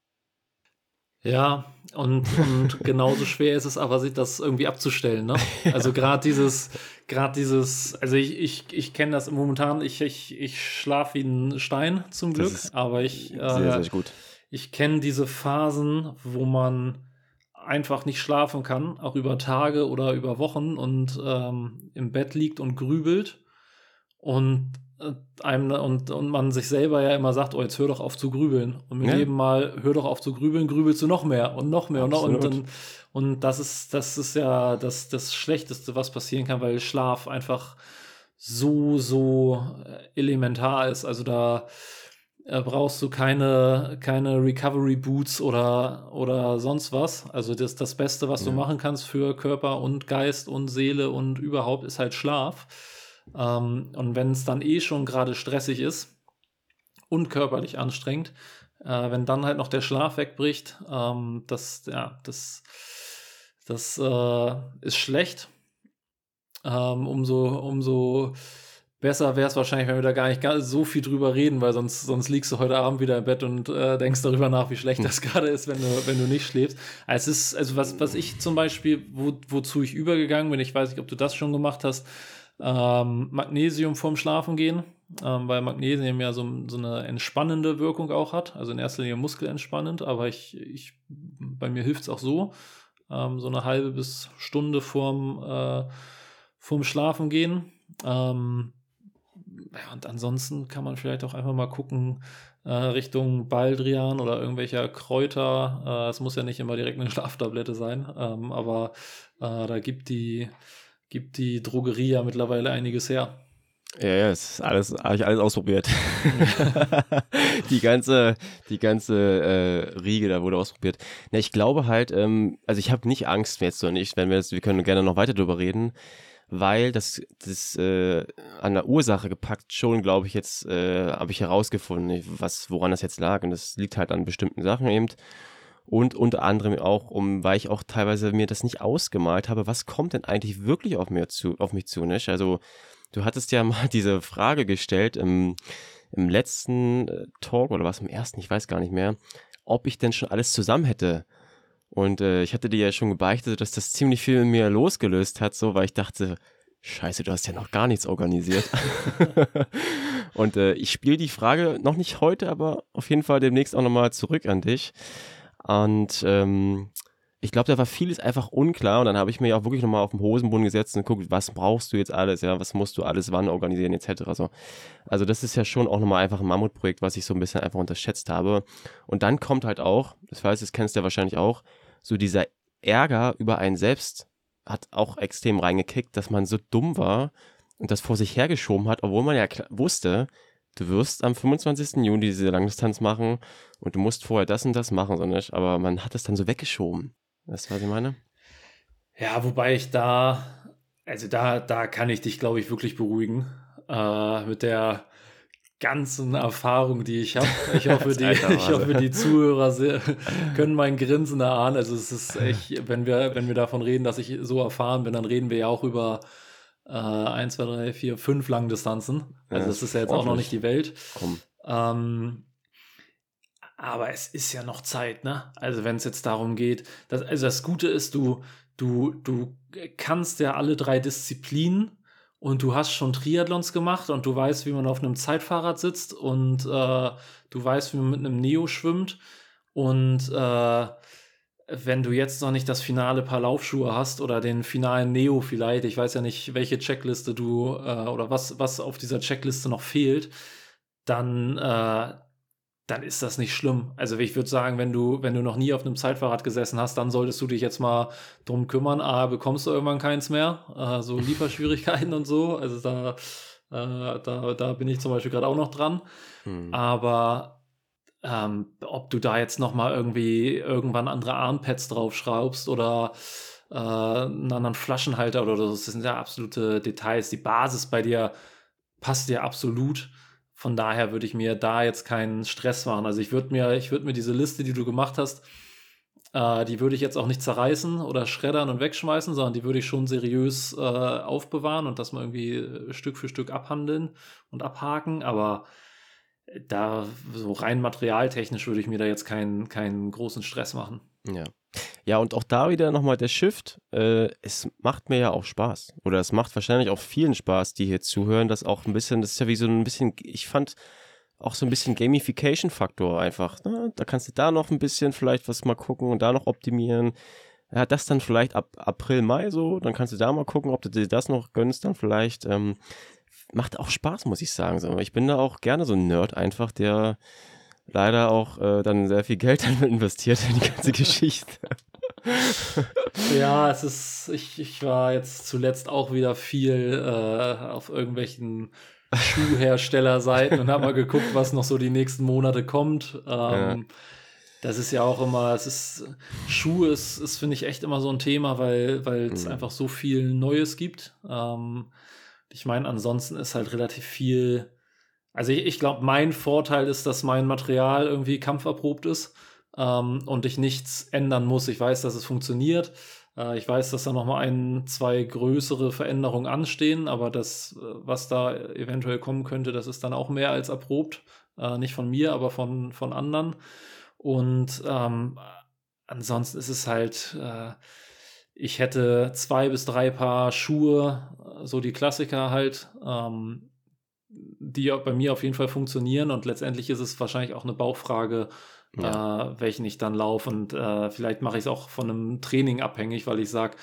Ja, und, und [laughs] genauso schwer ist es aber, sich das irgendwie abzustellen. Ne? [laughs] Also gerade dieses, gerade dieses, also ich, ich, ich kenne das momentan, ich, ich, ich schlafe wie ein Stein zum Glück, aber ich, äh, sehr, sehr gut ich kenne diese Phasen, wo man einfach nicht schlafen kann, auch über Tage oder über Wochen und ähm, im Bett liegt und grübelt und äh, einem und, und man sich selber ja immer sagt, oh, jetzt hör doch auf zu grübeln. Und mit ja. jedem Mal, hör doch auf zu grübeln, grübelst du noch mehr und noch mehr Absolut. und, und, und das ist, das ist ja das, das Schlechteste, was passieren kann, weil Schlaf einfach so, so äh, elementar ist. Also da brauchst du keine, keine Recovery Boots oder, oder sonst was. Also das, das Beste, was ja. du machen kannst für Körper und Geist und Seele und überhaupt ist halt Schlaf. Ähm, und wenn es dann eh schon gerade stressig ist und körperlich anstrengend, äh, wenn dann halt noch der Schlaf wegbricht, ähm, das, ja, das, das äh, ist schlecht. Ähm, umso, umso besser wäre es wahrscheinlich, wenn wir da gar nicht so viel drüber reden, weil sonst, sonst liegst du heute Abend wieder im Bett und äh, denkst darüber nach, wie schlecht hm. das gerade ist, wenn du, wenn du nicht schläfst. Also, es ist, also was, was ich zum Beispiel, wo, wozu ich übergegangen bin, ich weiß nicht, ob du das schon gemacht hast, ähm, Magnesium vorm Schlafen gehen, ähm, weil Magnesium ja so, so eine entspannende Wirkung auch hat, also in erster Linie muskelentspannend, aber ich, ich, bei mir hilft es auch so, ähm, so eine halbe bis Stunde vorm, äh, vorm Schlafen gehen. Ähm, ja, und ansonsten kann man vielleicht auch einfach mal gucken äh, Richtung Baldrian oder irgendwelcher Kräuter. Äh, es muss ja nicht immer direkt eine [laughs] Schlaftablette sein, ähm, aber äh, da gibt die, gibt die Drogerie ja mittlerweile einiges her. Ja, ja, es ist alles, habe ich alles ausprobiert. [laughs] die ganze, die ganze äh, Riege da wurde ausprobiert. Na, ich glaube halt, ähm, also ich habe nicht Angst jetzt noch nicht, wenn wir jetzt, wir können gerne noch weiter drüber reden weil das, das äh, an der Ursache gepackt schon, glaube ich, jetzt äh, habe ich herausgefunden, was, woran das jetzt lag. Und das liegt halt an bestimmten Sachen eben. Und unter anderem auch, um, weil ich auch teilweise mir das nicht ausgemalt habe, was kommt denn eigentlich wirklich auf, mir zu, auf mich zu, nicht? Also, du hattest ja [laughs] mal diese Frage gestellt im, im letzten äh, Talk oder was im ersten, ich weiß gar nicht mehr, ob ich denn schon alles zusammen hätte. Und äh, ich hatte dir ja schon gebeichtet, dass das ziemlich viel in mir losgelöst hat, so, weil ich dachte, Scheiße, du hast ja noch gar nichts organisiert. [laughs] und äh, ich spiele die Frage noch nicht heute, aber auf jeden Fall demnächst auch nochmal zurück an dich. Und ähm, ich glaube, da war vieles einfach unklar und dann habe ich mir ja auch wirklich nochmal auf den Hosenboden gesetzt und geguckt, was brauchst du jetzt alles, ja, was musst du alles wann organisieren, etc. So. Also das ist ja schon auch nochmal einfach ein Mammutprojekt, was ich so ein bisschen einfach unterschätzt habe. Und dann kommt halt auch, das weiß, das kennst du ja wahrscheinlich auch, so dieser Ärger über einen selbst hat auch extrem reingekickt, dass man so dumm war und das vor sich hergeschoben hat, obwohl man ja wusste, du wirst am 25. Juni diese Langdistanz machen und du musst vorher das und das machen, so nicht. Aber man hat es dann so weggeschoben. Weißt du, was ich meine? Ja, wobei ich da, also da, da kann ich dich, glaube ich, wirklich beruhigen. Äh, mit der ganzen Erfahrung, die ich habe. [laughs] Ich hoffe, die, ich hoffe, die Zuhörer [laughs] können mein Grinsen erahnen. Also es ist echt, wenn wir, wenn wir davon reden, dass ich so erfahren bin, dann reden wir ja auch über äh, 1, 2, 3, 4, 5 Langdistanzen. Also ja, das ist ja jetzt auch noch nicht die Welt. Ähm, aber es ist ja noch Zeit, ne? Also wenn es jetzt darum geht, dass, also das Gute ist, du, du, du kannst ja alle drei Disziplinen und du hast schon Triathlons gemacht und du weißt, wie man auf einem Zeitfahrrad sitzt und äh, du weißt, wie man mit einem Neo schwimmt. Und äh, wenn du jetzt noch nicht das finale Paar Laufschuhe hast oder den finalen Neo vielleicht, ich weiß ja nicht, welche Checkliste du äh, oder was, was auf dieser Checkliste noch fehlt, dann, äh, dann ist das nicht schlimm. Also ich würde sagen, wenn du, wenn du noch nie auf einem Zeitfahrrad gesessen hast, dann solltest du dich jetzt mal drum kümmern. A, bekommst du irgendwann keins mehr, äh, so [laughs] Lieferschwierigkeiten und so. Also da, äh, da, da bin ich zum Beispiel gerade auch noch dran. Hm. Aber ähm, ob du da jetzt noch mal irgendwie irgendwann andere Armpads draufschraubst oder äh, einen anderen Flaschenhalter oder so, das sind ja absolute Details. Die Basis bei dir passt dir absolut. Von daher würde ich mir da jetzt keinen Stress machen. Also ich würde mir, ich würde mir diese Liste, die du gemacht hast, äh, die würde ich jetzt auch nicht zerreißen oder schreddern und wegschmeißen, sondern die würde ich schon seriös äh, aufbewahren und das mal irgendwie äh, Stück für Stück abhandeln und abhaken. Aber da so rein materialtechnisch würde ich mir da jetzt keinen, keinen großen Stress machen. Ja. Ja, und auch da wieder nochmal der Shift. Äh, es macht mir ja auch Spaß. Oder es macht wahrscheinlich auch vielen Spaß, die hier zuhören, das auch ein bisschen, das ist ja wie so ein bisschen, ich fand auch so ein bisschen Gamification-Faktor einfach. Ne? Da kannst du da noch ein bisschen vielleicht was mal gucken und da noch optimieren. Ja, das dann vielleicht ab April, Mai so, dann kannst du da mal gucken, ob du dir das noch gönnst, dann vielleicht. Ähm, macht auch Spaß, muss ich sagen. Ich bin da auch gerne so ein Nerd einfach, der leider auch äh, dann sehr viel Geld [laughs] damit investiert in die ganze [laughs] Geschichte. ja, es ist, ich, ich war jetzt zuletzt auch wieder viel äh, auf irgendwelchen Schuhherstellerseiten und habe mal geguckt, was noch so die nächsten Monate kommt. Ähm, ja. Das ist ja auch immer, es ist, Schuhe ist, ist finde ich, echt immer so ein Thema, weil es mhm. einfach so viel Neues gibt. Ähm, ich meine, ansonsten ist halt relativ viel. Also ich, ich glaube, mein Vorteil ist, dass mein Material irgendwie kampferprobt ist ähm, und ich nichts ändern muss. Ich weiß, dass es funktioniert. Äh, ich weiß, dass da noch mal ein, zwei größere Veränderungen anstehen, aber das, äh, was da eventuell kommen könnte, das ist dann auch mehr als erprobt. Äh, nicht von mir, aber von, von anderen. Und ähm, ansonsten ist es halt, äh, ich hätte zwei bis drei Paar Schuhe, so die Klassiker halt, ähm, die bei mir auf jeden Fall funktionieren. Und letztendlich ist es wahrscheinlich auch eine Bauchfrage, ja. äh, welchen ich dann laufe. Und äh, vielleicht mache ich es auch von einem Training abhängig, weil ich sage,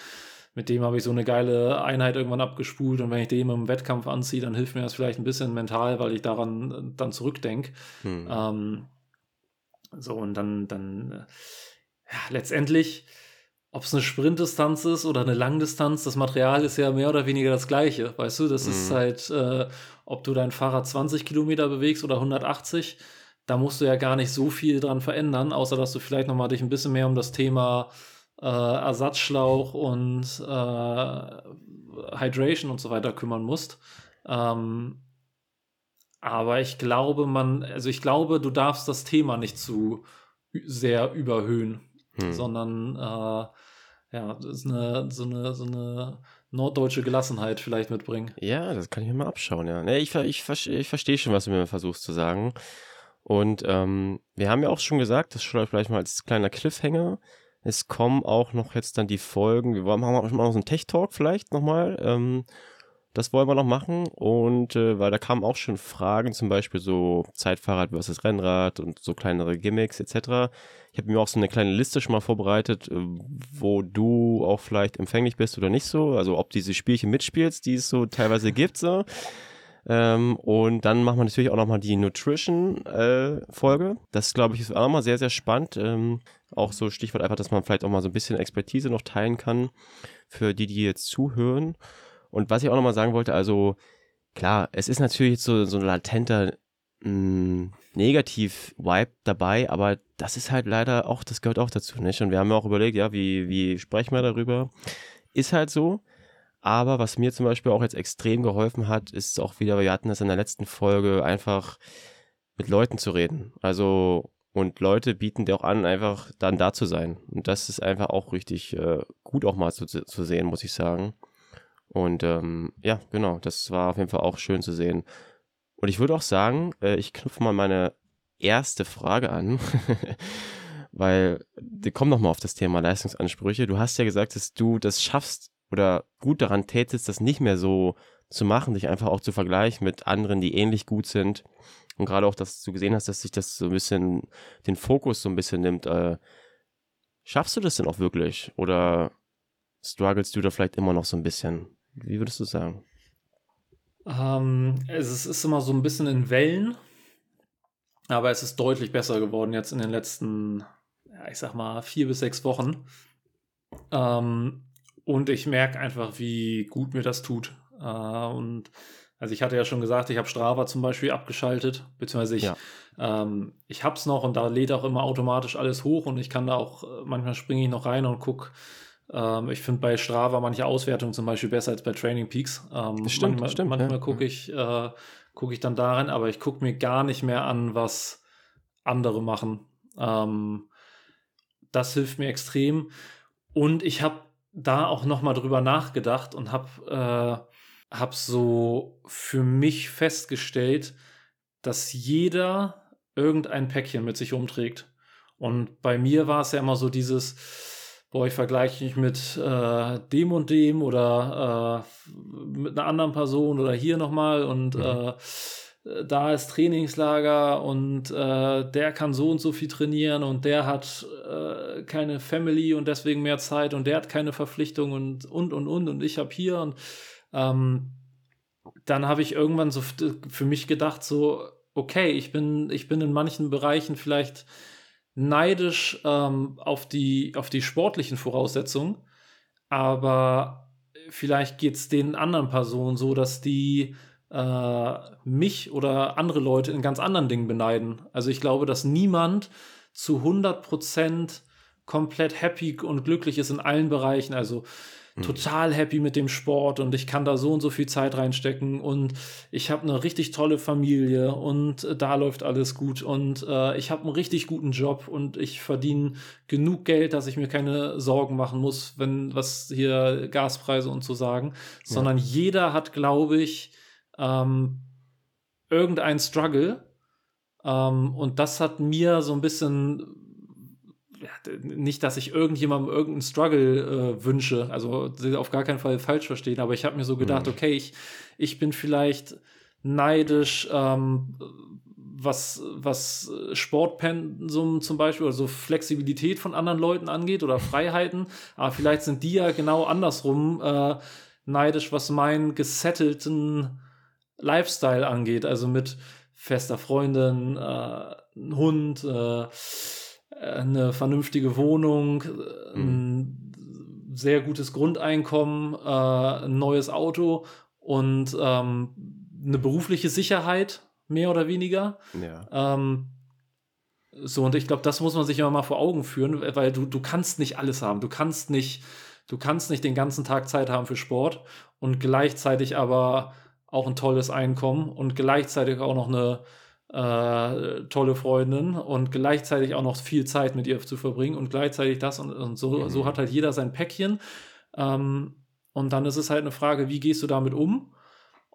mit dem habe ich so eine geile Einheit irgendwann abgespult und wenn ich den im Wettkampf anziehe, dann hilft mir das vielleicht ein bisschen mental, weil ich daran äh, dann zurückdenke. Hm. Ähm, so und dann, dann äh, ja, letztendlich, ob es eine Sprintdistanz ist oder eine Langdistanz, das Material ist ja mehr oder weniger das gleiche, weißt du? Das mhm. ist halt, äh, ob du dein Fahrrad 20 Kilometer bewegst oder 180, da musst du ja gar nicht so viel dran verändern, außer dass du vielleicht nochmal dich ein bisschen mehr um das Thema äh, Ersatzschlauch und äh, Hydration und so weiter kümmern musst. Ähm, aber ich glaube, man, also ich glaube, du darfst das Thema nicht zu sehr überhöhen, hm. sondern äh, ja, ist eine, so eine, so eine norddeutsche Gelassenheit vielleicht mitbringen. Ja, das kann ich mir mal abschauen, ja. Nee, ich, ich, ich verstehe schon, was du mir versuchst zu sagen. Und ähm, wir haben ja auch schon gesagt, das vielleicht mal als kleiner Cliffhanger. Es kommen auch noch jetzt dann die Folgen. Wir machen auch noch so einen Tech-Talk vielleicht nochmal. Ähm, das wollen wir noch machen. Und äh, weil da kamen auch schon Fragen, zum Beispiel so Zeitfahrrad versus Rennrad und so kleinere Gimmicks etc. Ich habe mir auch so eine kleine Liste schon mal vorbereitet, äh, wo du auch vielleicht empfänglich bist oder nicht so. Also ob diese Spielchen mitspielst, die es so teilweise gibt. So. Ähm, und dann machen wir natürlich auch nochmal die Nutrition-Folge. Äh, das, glaube ich, ist auch nochmal sehr, sehr spannend. Ähm, auch so Stichwort einfach, dass man vielleicht auch mal so ein bisschen Expertise noch teilen kann für die, die jetzt zuhören. Und was ich auch nochmal sagen wollte, also klar, es ist natürlich so, so ein latenter hm, Negativ-Vibe dabei, aber das ist halt leider auch, das gehört auch dazu, nicht? Und wir haben ja auch überlegt, ja, wie, wie sprechen wir darüber? Ist halt so. Aber was mir zum Beispiel auch jetzt extrem geholfen hat, ist auch wieder, wir hatten das in der letzten Folge, einfach mit Leuten zu reden. Also, und Leute bieten dir auch an, einfach dann da zu sein. Und das ist einfach auch richtig äh, gut auch mal zu, zu sehen, muss ich sagen. Und ähm, ja, genau, das war auf jeden Fall auch schön zu sehen. Und ich würde auch sagen, äh, ich knüpfe mal meine erste Frage an, [laughs] weil wir kommen nochmal auf das Thema Leistungsansprüche. Du hast ja gesagt, dass du das schaffst, oder gut daran tätest, das nicht mehr so zu machen, dich einfach auch zu vergleichen mit anderen, die ähnlich gut sind. Und gerade auch, dass du gesehen hast, dass sich das so ein bisschen den Fokus so ein bisschen nimmt. Äh, schaffst du das denn auch wirklich? Oder strugglest du da vielleicht immer noch so ein bisschen? Wie würdest du sagen? Ähm, es ist immer so ein bisschen in Wellen, aber es ist deutlich besser geworden jetzt in den letzten, ja, ich sag mal, vier bis sechs Wochen. Ähm, und ich merke einfach, wie gut mir das tut. Äh, und also ich hatte ja schon gesagt, ich habe Strava zum Beispiel abgeschaltet, beziehungsweise ich, ja. ähm, ich habe es noch und da lädt auch immer automatisch alles hoch und ich kann da auch, äh, manchmal springe ich noch rein und gucke. Ähm, ich finde bei Strava manche Auswertungen zum Beispiel besser als bei Training Peaks. Ähm, stimmt, manchmal stimmt, manchmal ja. gucke ich, äh, guck ich dann darin, aber ich gucke mir gar nicht mehr an, was andere machen. Ähm, das hilft mir extrem. Und ich habe da auch noch mal drüber nachgedacht und habe äh, hab so für mich festgestellt, dass jeder irgendein Päckchen mit sich umträgt. Und bei mir war es ja immer so dieses, boah, ich vergleiche mich mit äh, dem und dem oder äh, mit einer anderen Person oder hier nochmal und mhm. äh, äh, da ist Trainingslager und äh, der kann so und so viel trainieren und der hat äh, keine Family und deswegen mehr Zeit und der hat keine Verpflichtung und und und und und ich habe hier und ähm, dann habe ich irgendwann so für mich gedacht so okay ich bin ich bin in manchen Bereichen vielleicht neidisch ähm, auf, die, auf die sportlichen Voraussetzungen, aber vielleicht geht es den anderen Personen so, dass die äh, mich oder andere Leute in ganz anderen Dingen beneiden. Also ich glaube, dass niemand zu 100 Prozent komplett happy und glücklich ist in allen Bereichen. Also mhm. total happy mit dem Sport und ich kann da so und so viel Zeit reinstecken und ich habe eine richtig tolle Familie und äh, da läuft alles gut und äh, ich habe einen richtig guten Job und ich verdiene genug Geld, dass ich mir keine Sorgen machen muss, wenn was hier Gaspreise und so sagen, ja. sondern jeder hat, glaube ich, ähm, irgendein Struggle. Ähm, und das hat mir so ein bisschen nicht, dass ich irgendjemandem irgendeinen Struggle äh, wünsche, also auf gar keinen Fall falsch verstehen, aber ich habe mir so gedacht, mhm. okay, ich, ich bin vielleicht neidisch, ähm, was, was Sportpensum zum Beispiel, also Flexibilität von anderen Leuten angeht oder Freiheiten, aber vielleicht sind die ja genau andersrum äh, neidisch, was meinen gesettelten Lifestyle angeht, also mit fester Freundin, äh, Hund, äh, eine vernünftige Wohnung, mhm. ein sehr gutes Grundeinkommen, äh, ein neues Auto und ähm, eine berufliche Sicherheit, mehr oder weniger. Ja. Ähm, so, und ich glaube, das muss man sich immer mal vor Augen führen, weil du, du kannst nicht alles haben. Du kannst nicht, du kannst nicht den ganzen Tag Zeit haben für Sport und gleichzeitig aber auch ein tolles Einkommen und gleichzeitig auch noch eine äh, tolle Freundin und gleichzeitig auch noch viel Zeit mit ihr zu verbringen und gleichzeitig das und, und so, mhm. so hat halt jeder sein Päckchen. Ähm, und dann ist es halt eine Frage, wie gehst du damit um?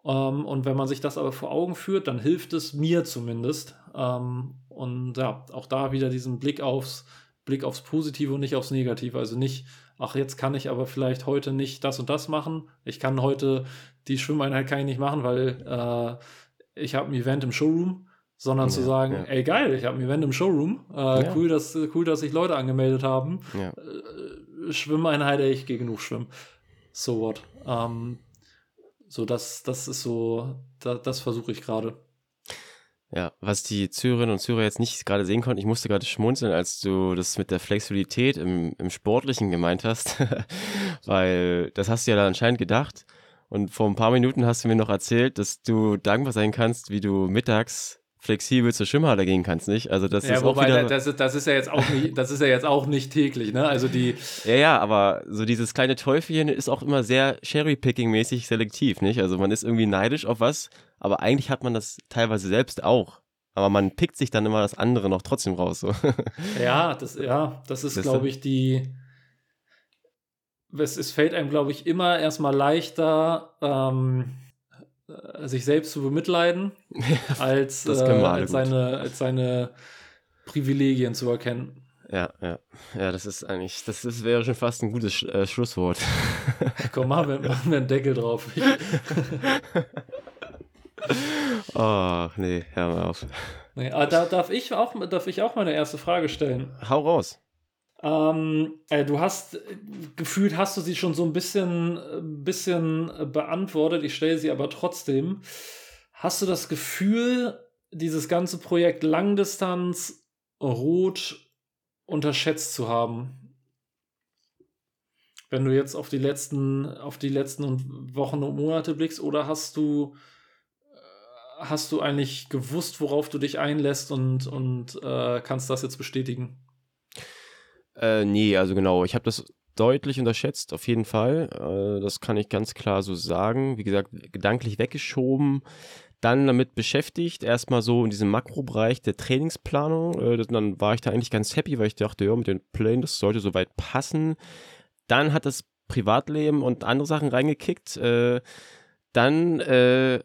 Ähm, und wenn man sich das aber vor Augen führt, dann hilft es mir zumindest. Ähm, und ja, auch da wieder diesen Blick aufs, Blick aufs Positive und nicht aufs Negative. Also nicht, ach, jetzt kann ich aber vielleicht heute nicht das und das machen. Ich kann heute die Schwimmeinheit kann ich nicht machen, weil äh, ich habe ein Event im Showroom sondern ja, zu sagen, ja. ey geil, ich habe ein Event im Showroom, äh, ja. cool, dass, cool, dass sich Leute angemeldet haben. Äh, Schwimmeinheit, ey, ich gehe genug schwimmen. So what. Ähm, so, das, das ist so, da, das versuche ich gerade. Ja, was die Zürerinnen und Zürer jetzt nicht gerade sehen konnten, ich musste gerade schmunzeln, als du das mit der Flexibilität im, im Sportlichen gemeint hast, [laughs] weil das hast du ja da anscheinend gedacht. Und vor ein paar Minuten hast du mir noch erzählt, dass du dankbar sein kannst, wie du mittags flexibel zur Schwimmhalle gehen kannst, nicht? Also das ja, ist wobei, auch wieder das, ist, das ist ja jetzt auch nicht, das ist ja jetzt auch nicht täglich, ne? Also die Ja, ja, aber so dieses kleine Teufelchen ist auch immer sehr Cherry-Picking-mäßig selektiv, nicht? Also man ist irgendwie neidisch auf was, aber eigentlich hat man das teilweise selbst auch. Aber man pickt sich dann immer das andere noch trotzdem raus. So. [laughs] Ja, das, ja, das ist, glaube ich, die. Es, es fällt einem, glaube ich, immer erstmal leichter, ähm, äh, sich selbst zu bemitleiden, [laughs] als, äh, als, seine, als seine Privilegien zu erkennen. Ja, ja. Ja, das ist eigentlich, das, das wäre schon fast ein gutes äh, Schlusswort. [laughs] Komm, machen wir, machen wir einen Deckel drauf. [laughs] oh, nee, hör mal auf. Nee, aber da, darf, ich auch, darf ich auch meine erste Frage stellen? Hau raus. Ähm, äh, du hast gefühlt, hast du sie schon so ein bisschen, äh, bisschen beantwortet. Ich stelle sie aber trotzdem. Hast du das Gefühl, dieses ganze Projekt Langdistanz rot unterschätzt zu haben? Wenn du jetzt auf die letzten, auf die letzten Wochen und Monate blickst, oder hast du, äh, hast du eigentlich gewusst, worauf du dich einlässt und, und äh, kannst das jetzt bestätigen? Äh, nee, also genau, ich habe das deutlich unterschätzt, auf jeden Fall. Äh, das kann ich ganz klar so sagen. Wie gesagt, gedanklich weggeschoben, dann damit beschäftigt, erstmal so in diesem Makrobereich der Trainingsplanung. Äh, dann war ich da eigentlich ganz happy, weil ich dachte, ja, mit den Plänen, das sollte soweit passen. Dann hat das Privatleben und andere Sachen reingekickt. Äh, dann äh,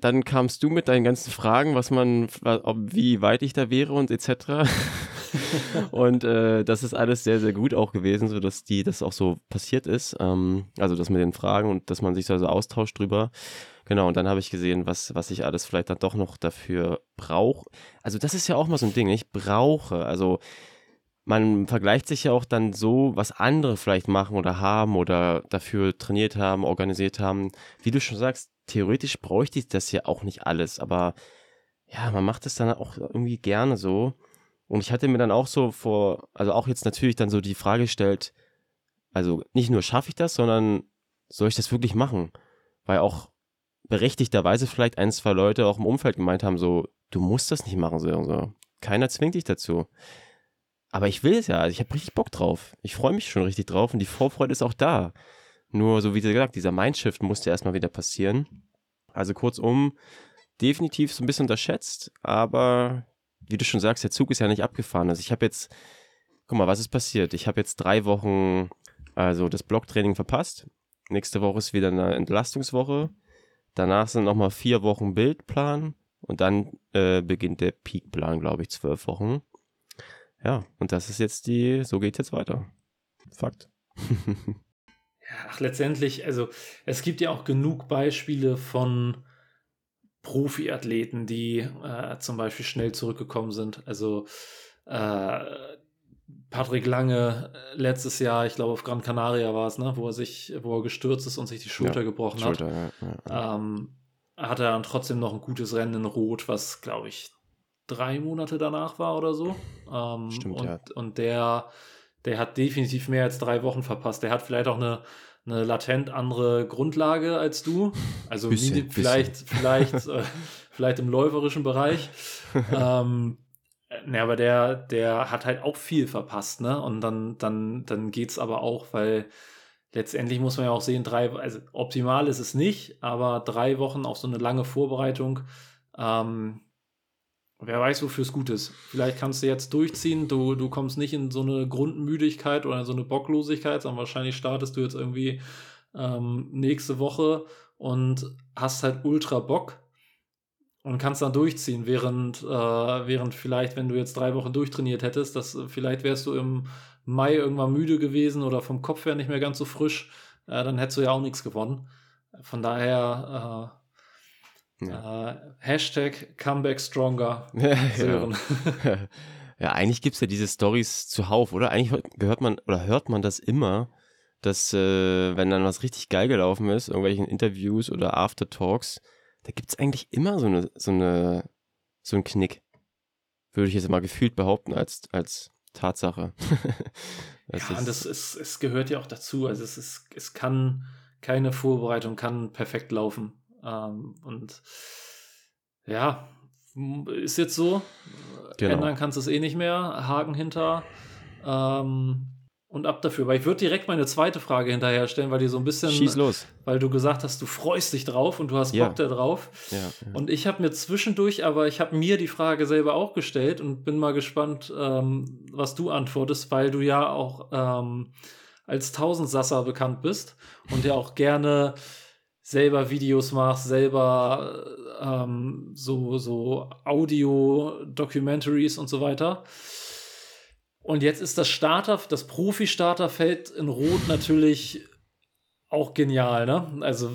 dann kamst du mit deinen ganzen Fragen, was man, wie weit ich da wäre und etc. [laughs] [laughs] und äh, das ist alles sehr, sehr gut auch gewesen, sodass die, das auch so passiert ist. Ähm, also das mit den Fragen und dass man sich so also austauscht drüber. Genau, und dann habe ich gesehen, was, was ich alles vielleicht dann doch noch dafür brauche. Also das ist ja auch mal so ein Ding, ich brauche. Also man vergleicht sich ja auch dann so, was andere vielleicht machen oder haben oder dafür trainiert haben, organisiert haben. Wie du schon sagst, theoretisch bräuchte ich das ja auch nicht alles, aber ja, man macht es dann auch irgendwie gerne so. Und ich hatte mir dann auch so vor, also auch jetzt natürlich dann so die Frage gestellt, also nicht nur schaffe ich das, sondern soll ich das wirklich machen? Weil auch berechtigterweise vielleicht ein, zwei Leute auch im Umfeld gemeint haben, so, du musst das nicht machen, so, so. Keiner zwingt dich dazu. Aber ich will es ja, also ich habe richtig Bock drauf. Ich freue mich schon richtig drauf und die Vorfreude ist auch da. Nur, so wie gesagt, dieser Mindshift musste erstmal wieder passieren. Also kurzum, definitiv so ein bisschen unterschätzt, aber wie du schon sagst, der Zug ist ja nicht abgefahren. Also ich habe jetzt, guck mal, was ist passiert? Ich habe jetzt drei Wochen, also das Blocktraining verpasst. Nächste Woche ist wieder eine Entlastungswoche. Danach sind nochmal vier Wochen Bildplan und dann äh, beginnt der Peakplan, glaube ich, zwölf Wochen. Ja, und das ist jetzt die, so geht jetzt weiter. Fakt. [laughs] Ach, letztendlich, also es gibt ja auch genug Beispiele von Profiathleten, die äh, zum Beispiel schnell zurückgekommen sind. Also äh, Patrick Lange äh, letztes Jahr, ich glaube auf Gran Canaria war es, ne, wo er sich, wo er gestürzt ist und sich die Schulter Ja, gebrochen Schulter, hat. ja, ja. Ähm, hat er dann trotzdem noch ein gutes Rennen in Rot, was glaube ich drei Monate danach war oder so. Ähm, Stimmt, und, ja. und der, der hat definitiv mehr als drei Wochen verpasst. Der hat vielleicht auch eine, eine latent andere Grundlage als du. Also Bisschen, bisschen. vielleicht, vielleicht, äh, vielleicht im läuferischen Bereich. [laughs] ähm, ne, aber der, der hat halt auch viel verpasst, ne? Und dann, dann, dann geht's aber auch, weil letztendlich muss man ja auch sehen, drei, also optimal ist es nicht, aber drei Wochen auf so eine lange Vorbereitung, ähm, wer weiß, wofür es gut ist. Vielleicht kannst du jetzt durchziehen, du, du kommst nicht in so eine Grundmüdigkeit oder so eine Bocklosigkeit, sondern wahrscheinlich startest du jetzt irgendwie ähm, nächste Woche und hast halt ultra Bock und kannst dann durchziehen, während, äh, während vielleicht, wenn du jetzt drei Wochen durchtrainiert hättest, dass äh, vielleicht wärst du im Mai irgendwann müde gewesen oder vom Kopf her nicht mehr ganz so frisch, äh, dann hättest du ja auch nichts gewonnen. Von daher äh, äh, Hashtag Comeback Stronger. [laughs] ja. Sören. [laughs] ja, eigentlich gibt es ja diese Stories zuhauf, oder? Eigentlich hört- gehört man oder hört man das immer, dass äh, wenn dann was richtig geil gelaufen ist, irgendwelchen Interviews oder Aftertalks, da gibt es eigentlich immer so eine, so eine, so einen Knick. Würde ich jetzt mal gefühlt behaupten als, als Tatsache. [laughs] Das Ja, und das ist, es gehört ja auch dazu. Also es ist, es kann keine Vorbereitung kann perfekt laufen. Ähm, und ja, ist jetzt so. Genau. Ändern kannst du es eh nicht mehr. Haken hinter. Ähm, und ab dafür. Aber ich würde direkt meine zweite Frage hinterher stellen, weil die so ein bisschen, Schieß los. weil du gesagt hast, du freust dich drauf und du hast Ja. Bock da drauf. Ja, ja. Und ich habe mir zwischendurch, aber ich habe mir die Frage selber auch gestellt und bin mal gespannt, ähm, was du antwortest, weil du ja auch ähm, als Tausendsasser bekannt bist und ja auch gerne selber Videos machst, selber ähm, so, so Audio-Documentaries und so weiter. Und jetzt ist das Starter, das Profi-Starterfeld in Rot natürlich auch genial, ne? Also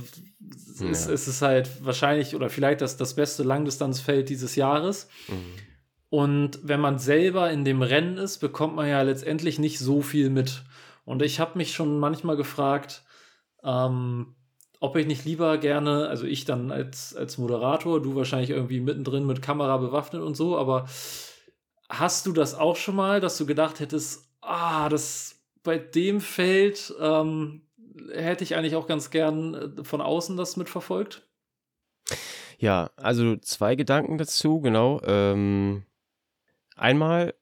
es, ist, Ja. es ist halt wahrscheinlich oder vielleicht das, das beste Langdistanzfeld dieses Jahres. Mhm. Und wenn man selber in dem Rennen ist, bekommt man ja letztendlich nicht so viel mit. Und ich habe mich schon manchmal gefragt, ähm, ob ich nicht lieber gerne, also ich dann als, als Moderator, du wahrscheinlich irgendwie mittendrin mit Kamera bewaffnet und so, aber hast du das auch schon mal, dass du gedacht hättest, ah, das bei dem Feld ähm, hätte ich eigentlich auch ganz gern äh, von außen das mitverfolgt? Ja, also zwei Gedanken dazu, genau. Ähm, einmal,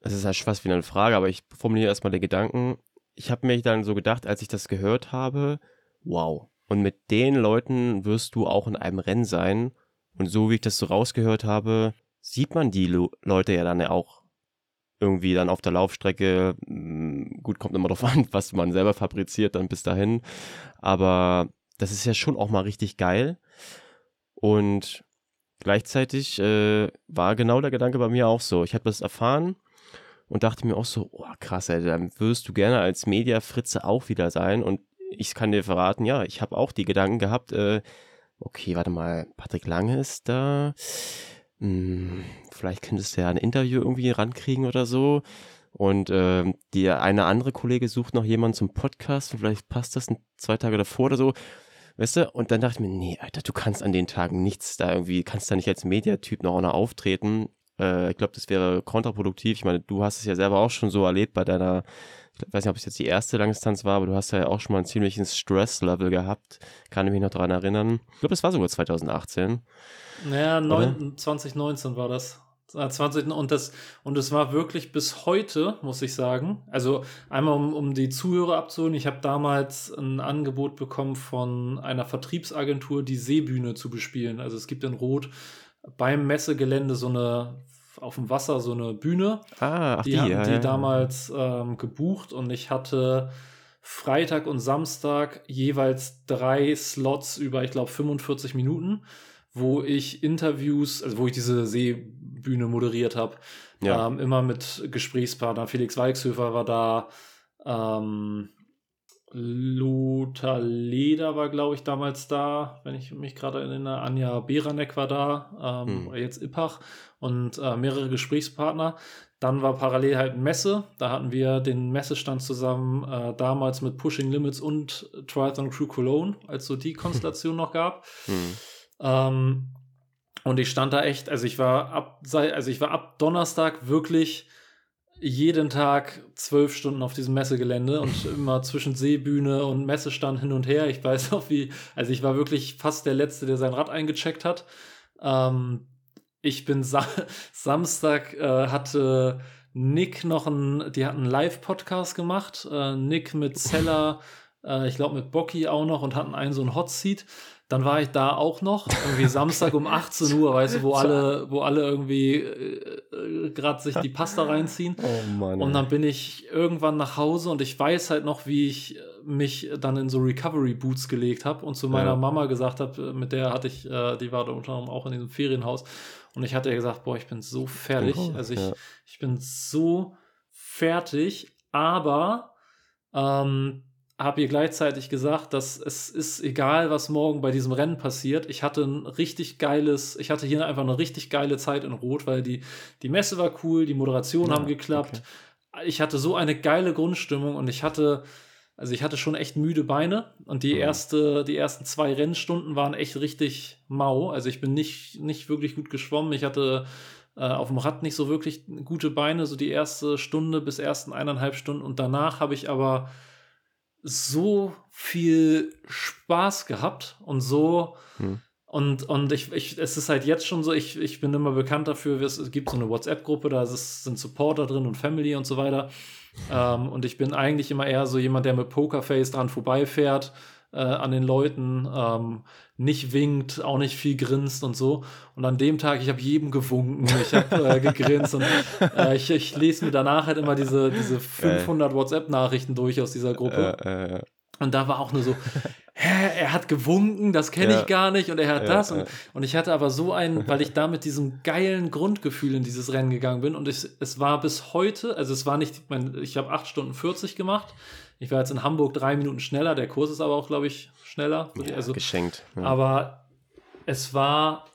das ist halt fast wieder eine Frage, aber ich formuliere erstmal den Gedanken. Ich habe mir dann so gedacht, als ich das gehört habe, wow. Und mit den Leuten wirst du auch in einem Rennen sein. Und so wie ich das so rausgehört habe, sieht man die Lo Leute ja dann ja auch irgendwie dann auf der Laufstrecke. Mm, Gut, kommt immer drauf [laughs] an, was man selber fabriziert dann bis dahin. Aber das ist ja schon auch mal richtig geil. Und gleichzeitig äh, war genau der Gedanke bei mir auch so. Ich habe das erfahren und dachte mir auch so, oh krass, ey, dann wirst du gerne als Mediafritze auch wieder sein. Und ich kann dir verraten, ja, ich habe auch die Gedanken gehabt, äh, okay, warte mal, Patrick Lange ist da. Hm, vielleicht könntest du ja ein Interview irgendwie rankriegen oder so. Und ähm, der eine andere Kollege sucht noch jemanden zum Podcast und vielleicht passt das zwei Tage davor oder so. Weißt du? Und dann dachte ich mir, nee, Alter, du kannst an den Tagen nichts da irgendwie, kannst da nicht als Mediatyp noch noch auftreten. Äh, ich glaube, das wäre kontraproduktiv. Ich meine, du hast es ja selber auch schon so erlebt bei deiner, ich weiß nicht, ob es jetzt die erste Langdistanz war, aber du hast ja auch schon mal ein ziemliches Stress-Level gehabt. Kann ich mich noch daran erinnern. Ich glaube, das war sogar 2018. Naja, neun, 2019 war das. 20 und das und es war wirklich bis heute, muss ich sagen. Also einmal um, um die Zuhörer abzuholen, ich habe damals ein Angebot bekommen von einer Vertriebsagentur, die Seebühne zu bespielen. Also es gibt in Rot beim Messegelände so eine auf dem Wasser so eine Bühne. Ah, die, die, hatten ja, die ja. damals ähm, gebucht und ich hatte Freitag und Samstag jeweils drei Slots über, ich glaube, 45 Minuten, wo ich Interviews, also wo ich diese Seebühne moderiert habe. Ja. Ähm, immer mit Gesprächspartner. Felix Weichshöfer war da. Ähm, Lothar Leder war, glaube ich, damals da, wenn ich mich gerade erinnere. Anja Beranek war da, ähm, Hm. jetzt Ippach und äh, mehrere Gesprächspartner. Dann war parallel halt eine Messe. Da hatten wir den Messestand zusammen, äh, damals mit Pushing Limits und Triathlon Crew Cologne, als so die [laughs] Konstellation noch gab. Hm. Ähm, und ich stand da echt, also ich war ab, also ich war ab Donnerstag wirklich jeden Tag zwölf Stunden auf diesem Messegelände und [laughs] immer zwischen Seebühne und Messestand hin und her. Ich weiß auch wie, also ich war wirklich fast der Letzte, der sein Rad eingecheckt hat. Ähm, ich bin Sa [laughs] Samstag äh, hatte Nick noch ein, die hatten einen Live-Podcast gemacht. Äh, Nick mit Zeller, äh, ich glaube mit Bocky auch noch und hatten einen so ein Hot Seat. Dann war ich da auch noch, irgendwie [laughs] Samstag um 18 Uhr, weißt du, wo alle, wo alle irgendwie äh, äh, gerade sich die Pasta reinziehen. [laughs] Oh Mann. Und dann bin ich irgendwann nach Hause und ich weiß halt noch, wie ich äh, mich dann in so Recovery Boots gelegt habe und zu meiner Ja. Mama gesagt habe, mit der hatte ich, äh, die war da unter anderem auch in diesem Ferienhaus. Und ich hatte gesagt, boah, ich bin so fertig. Oh, Also ich, ja. ich bin so fertig, aber ähm, habe ihr gleichzeitig gesagt, dass es ist egal, was morgen bei diesem Rennen passiert. Ich hatte ein richtig geiles, ich hatte hier einfach eine richtig geile Zeit in Rot, weil die, die Messe war cool, die Moderation Ja, haben geklappt. Ich hatte so eine geile Grundstimmung und ich hatte, also ich hatte schon echt müde Beine und die Mhm. erste, die ersten zwei Rennstunden waren echt richtig mau. Also ich bin nicht, nicht wirklich gut geschwommen. Ich hatte äh, auf dem Rad nicht so wirklich gute Beine, so die erste Stunde bis ersten eineinhalb Stunden und danach habe ich aber so viel Spaß gehabt und so Hm. und, und ich, ich, es ist halt jetzt schon so, ich, ich bin immer bekannt dafür, es, es gibt so eine WhatsApp-Gruppe, da ist, sind Supporter drin und Family und so weiter. Ähm, und ich bin eigentlich immer eher so jemand, der mit Pokerface dran vorbeifährt äh, an den Leuten, ähm, nicht winkt, auch nicht viel grinst und so. Und an dem Tag, ich habe jedem gewunken, ich habe äh, [laughs] gegrinst und äh, ich, ich lese mir danach halt immer diese, diese 500 WhatsApp-Nachrichten durch aus dieser Gruppe. Und da war auch nur so, hä, er hat gewunken, das kenne Ja. ich gar nicht und er hat Ja, das. Und, ja. und ich hatte aber so ein, [laughs] weil ich da mit diesem geilen Grundgefühl in dieses Rennen gegangen bin und ich, es war bis heute, also es war nicht, mein, ich habe 8 Stunden 40 gemacht. Ich war jetzt in Hamburg drei Minuten schneller, der Kurs ist aber auch, glaube ich, schneller. also, geschenkt. Aber es war,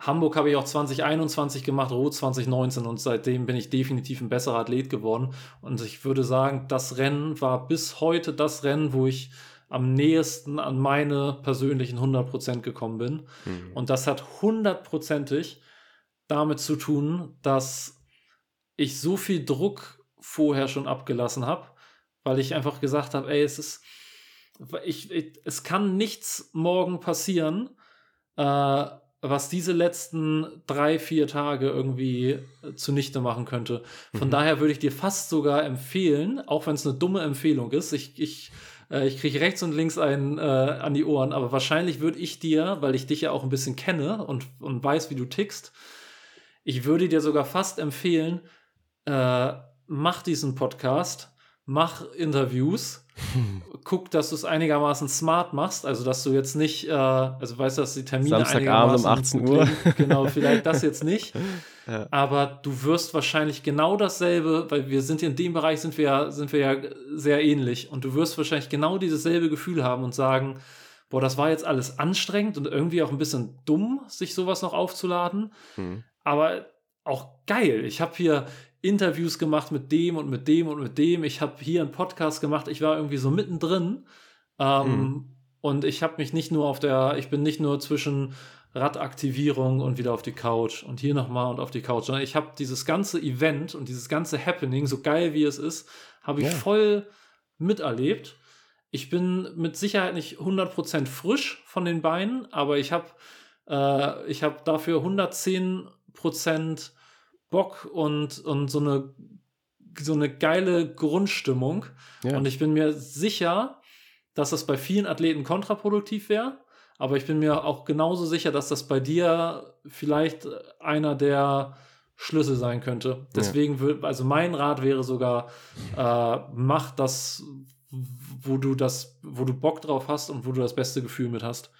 Hamburg habe ich auch 2021 gemacht, Rot 2019 und seitdem bin ich definitiv ein besserer Athlet geworden. Und ich würde sagen, das Rennen war bis heute das Rennen, wo ich am nächsten an meine persönlichen 100% gekommen bin. Mhm. Und das hat hundertprozentig damit zu tun, dass ich so viel Druck vorher schon abgelassen habe, weil ich einfach gesagt habe, ey, es ist, ich, ich, es kann nichts morgen passieren, äh, was diese letzten drei, vier Tage irgendwie äh, zunichte machen könnte. Von Mhm. daher würde ich dir fast sogar empfehlen, auch wenn es eine dumme Empfehlung ist, ich, ich, äh, ich kriege rechts und links einen äh, an die Ohren, aber wahrscheinlich würde ich dir, weil ich dich ja auch ein bisschen kenne und, und weiß, wie du tickst, ich würde dir sogar fast empfehlen, äh, mach diesen Podcast, mach Interviews, guck, dass du es einigermaßen smart machst, also dass du jetzt nicht, äh, also weißt du, dass die Termine Samstagabend um einigermaßen 18 Uhr. genau, vielleicht das jetzt nicht, [laughs] Ja. aber du wirst wahrscheinlich genau dasselbe, weil wir sind in dem Bereich sind wir ja, sind wir ja sehr ähnlich und du wirst wahrscheinlich genau dieses selbe Gefühl haben und sagen, boah, das war jetzt alles anstrengend und irgendwie auch ein bisschen dumm, sich sowas noch aufzuladen Mhm. aber auch geil. Ich habe hier Interviews gemacht mit dem und mit dem und mit dem. Ich habe hier einen Podcast gemacht. Ich war irgendwie so mittendrin. Ähm, Mhm. Und ich habe mich nicht nur auf der, ich bin nicht nur zwischen Radaktivierung und wieder auf die Couch und hier nochmal und auf die Couch. Ich habe dieses ganze Event und dieses ganze Happening, so geil wie es ist, habe ich Ja. voll miterlebt. Ich bin mit Sicherheit nicht 100% frisch von den Beinen, aber ich habe äh, ich hab dafür 110% Bock und, und so, eine, so eine geile Grundstimmung. Ja. Und ich bin mir sicher, dass das bei vielen Athleten kontraproduktiv wäre. Aber ich bin mir auch genauso sicher, dass das bei dir vielleicht einer der Schlüssel sein könnte. Deswegen, wür- also mein Rat wäre sogar, äh, mach das, wo du das, wo du Bock drauf hast und wo du das beste Gefühl mit hast.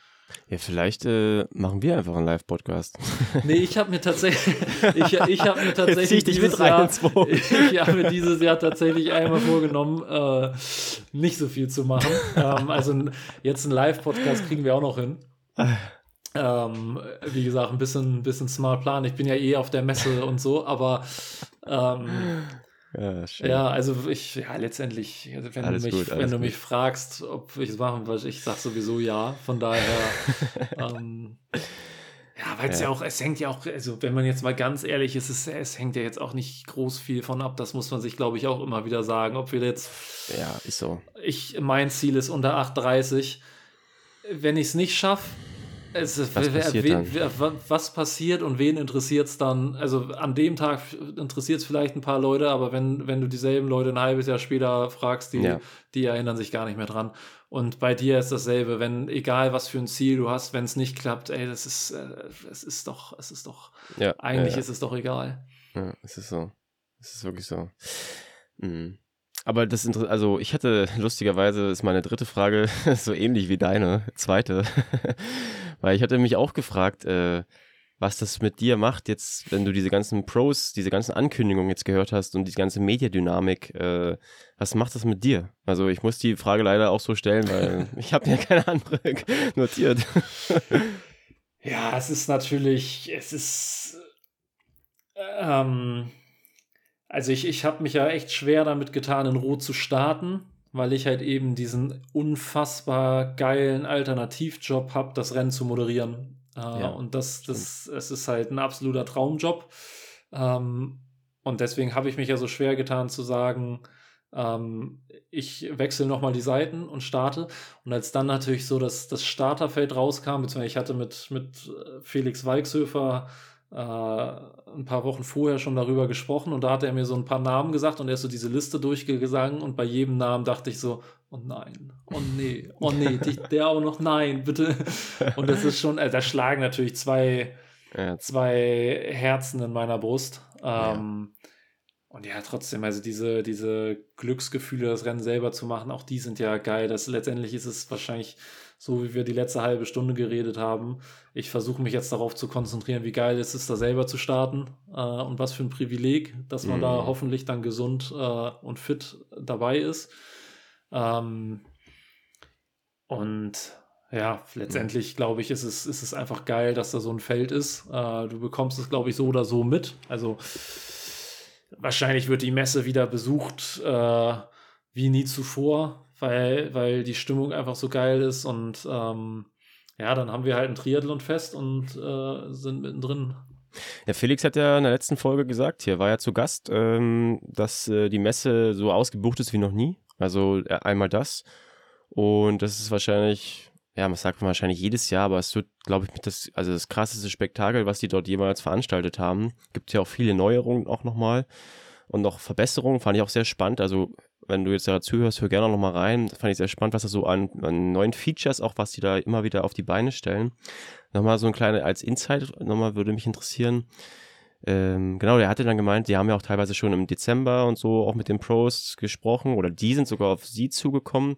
Ja, vielleicht äh, machen wir einfach einen Live-Podcast. [laughs] Nee, ich habe mir tatsächlich, ich, ich habe mir [laughs] tatsächlich dieses rein Jahr, [laughs] ich habe mir dieses Jahr tatsächlich einmal vorgenommen, äh, nicht so viel zu machen. ähm, also jetzt einen Live-Podcast kriegen wir auch noch hin. Ähm, wie gesagt, ein bisschen, bisschen smart plan. Ich bin ja eh auf der Messe und so, aber ähm, Ja, ja, also ich, ja, letztendlich, also wenn Alles du mich, gut, wenn du gut. mich fragst, ob ich es machen will, ich sag sowieso ja. Von daher, [laughs] ähm, ja, weil es ja. Ja. auch, es hängt ja auch, also wenn man jetzt mal ganz ehrlich ist, es, es hängt ja jetzt auch nicht groß viel von ab. Das muss man sich, glaube ich, auch immer wieder sagen. Ob wir jetzt, ja, ist so. ich, mein Ziel ist unter 8,30. Wenn ich es nicht schaffe, es, Was wer- passiert wer- wa- was passiert und wen interessiert es dann? Also an dem Tag interessiert es vielleicht ein paar Leute, aber wenn, wenn du dieselben Leute ein halbes Jahr später fragst, die, Ja. die erinnern sich gar nicht mehr dran. Und bei dir ist dasselbe, wenn, egal was für ein Ziel du hast, wenn es nicht klappt, ey, das ist, äh, es ist doch, es ist doch, Ja, eigentlich ja, ist es doch egal. Ja, es ist so. Es ist wirklich so. Mhm. Aber das Inter also ich hatte lustigerweise ist meine dritte Frage [laughs] so ähnlich wie deine zweite, [laughs] weil ich hatte mich auch gefragt, äh, was das mit dir macht jetzt, wenn du diese ganzen Pros, diese ganzen Ankündigungen jetzt gehört hast und die ganze Mediadynamik, äh, was macht das mit dir? Also ich muss die Frage leider auch so stellen, weil [laughs] ich habe mir keine andere [laughs] notiert. Ja, es ist natürlich, es ist, ähm, also ich, ich habe mich ja echt schwer damit getan, in Rot zu starten, weil ich halt eben diesen unfassbar geilen Alternativjob habe, das Rennen zu moderieren. Äh, Ja, und das, das, es ist halt ein absoluter Traumjob. Ähm, und deswegen habe ich mich ja so schwer getan zu sagen, ähm, ich wechsle nochmal die Seiten und starte. Und als dann natürlich so das, das Starterfeld rauskam, beziehungsweise ich hatte mit, mit äh, Felix Walkshöfer äh, ein paar Wochen vorher schon darüber gesprochen und da hat er mir so ein paar Namen gesagt und er ist so diese Liste durchgegangen und bei jedem Namen dachte ich so, oh nein, oh nee, oh nee, die, [laughs] der auch noch, nein, bitte. Und das ist schon, äh, da schlagen natürlich zwei, Ja, zwei Herzen in meiner Brust. Ja. Ähm, Und ja, trotzdem, also diese, diese Glücksgefühle, das Rennen selber zu machen, auch die sind ja geil. Das, letztendlich ist es wahrscheinlich so, wie wir die letzte halbe Stunde geredet haben. Ich versuche mich jetzt darauf zu konzentrieren, wie geil es ist, da selber zu starten äh, und was für ein Privileg, dass man Mhm. da hoffentlich dann gesund äh, und fit dabei ist. Ähm, und ja, letztendlich glaube ich, ist es, ist es einfach geil, dass da so ein Feld ist. Äh, du bekommst es, glaube ich, so oder so mit. Also wahrscheinlich wird die Messe wieder besucht äh, wie nie zuvor, weil, weil die Stimmung einfach so geil ist. Und ähm, ja, dann haben wir halt ein Triathlon-Fest und äh, sind mittendrin. Ja, Felix hat ja in der letzten Folge gesagt, hier war ja zu Gast, ähm, dass äh, die Messe so ausgebucht ist wie noch nie. Also äh, einmal das. Und das ist wahrscheinlich, ja, man sagt wahrscheinlich jedes Jahr, aber es wird, glaube ich, das, also das krasseste Spektakel, was die dort jemals veranstaltet haben. Gibt ja auch viele Neuerungen auch nochmal und noch Verbesserungen, fand ich auch sehr spannend. Also, wenn du jetzt da zuhörst, hör gerne noch mal rein. Fand ich sehr spannend, was da so an, an neuen Features, auch was die da immer wieder auf die Beine stellen. Nochmal so ein kleiner, als Insight, nochmal würde mich interessieren. Ähm, genau, der hatte dann gemeint, die haben ja auch teilweise schon im Dezember und so auch mit den Pros gesprochen oder die sind sogar auf sie zugekommen.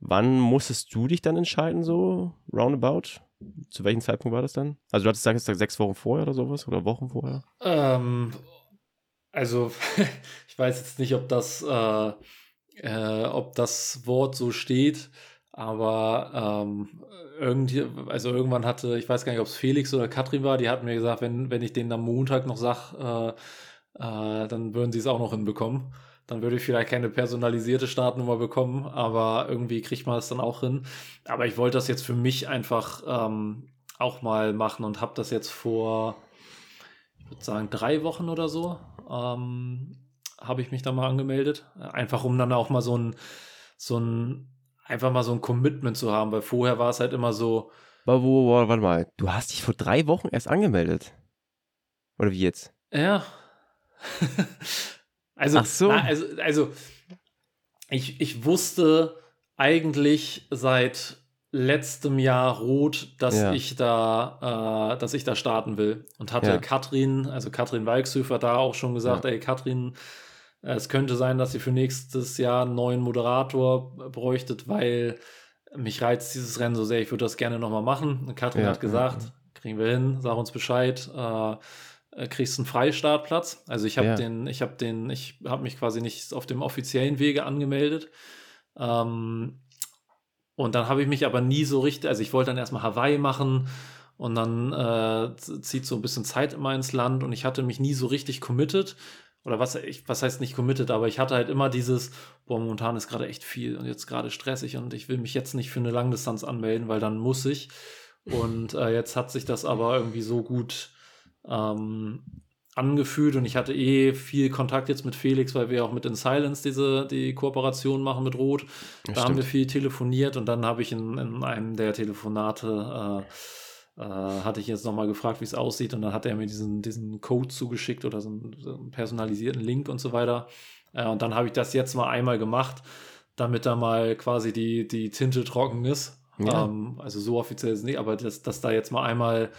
Wann musstest du dich dann entscheiden, so roundabout? Zu welchem Zeitpunkt war das dann? Also du hattest gesagt, sechs Wochen vorher oder sowas oder Wochen vorher? Ähm, also, [laughs] ich weiß jetzt nicht, ob das, äh, äh, ob das Wort so steht, aber ähm, irgendwie, also irgendwann hatte, ich weiß gar nicht, ob es Felix oder Katrin war, die hatten mir gesagt, wenn, wenn ich denen am Montag noch sag, äh, äh, dann würden sie es auch noch hinbekommen. Dann würde ich vielleicht keine personalisierte Startnummer bekommen, aber irgendwie kriegt man es dann auch hin. Aber ich wollte das jetzt für mich einfach ähm, auch mal machen und habe das jetzt vor, ich würde sagen, drei Wochen oder so, ähm, habe ich mich da mal angemeldet. Einfach um dann auch mal so ein, so ein, einfach mal so ein Commitment zu haben, weil vorher war es halt immer so. Wo, warte mal, du hast dich vor drei Wochen erst angemeldet. Oder wie jetzt? Ja. [laughs] also, Ach so. na, also, also ich, ich wusste eigentlich seit letztem Jahr rot, dass Ja. ich da, äh, dass ich da starten will. Und hatte Ja. Katrin, also Katrin Walkshöfer, da auch schon gesagt, Ja. ey Katrin, äh, es könnte sein, dass ihr für nächstes Jahr einen neuen Moderator bräuchtet, weil mich reizt dieses Rennen so sehr, ich würde das gerne nochmal machen. Und Katrin hat gesagt, kriegen wir hin, sag uns Bescheid, äh, kriegst einen Freistartplatz. Also ich habe den, ich habe den, ich habe mich quasi nicht auf dem offiziellen Wege angemeldet. Ähm, und dann habe ich mich aber nie so richtig, also ich wollte dann erstmal Hawaii machen und dann äh, zieht so ein bisschen Zeit immer ins Land und ich hatte mich nie so richtig committed. Oder was, ich, was heißt nicht committed, aber ich hatte halt immer dieses, boah, momentan ist gerade echt viel und jetzt gerade stressig und ich will mich jetzt nicht für eine Langdistanz anmelden, weil dann muss ich. Und äh, jetzt hat sich das aber irgendwie so gut ähm, angefühlt und ich hatte eh viel Kontakt jetzt mit Felix, weil wir auch mit In Silence diese die Kooperation machen mit Rot. Ja, da haben wir stimmt. viel telefoniert und dann habe ich in, in einem der Telefonate äh, äh, hatte ich jetzt nochmal gefragt, wie es aussieht und dann hat er mir diesen, diesen Code zugeschickt oder so einen, so einen personalisierten Link und so weiter. Äh, und dann habe ich das jetzt mal einmal gemacht, damit da mal quasi die, die Tinte trocken ist. Ja. Ähm, also so offiziell ist es nicht, aber dass, dass da jetzt mal einmal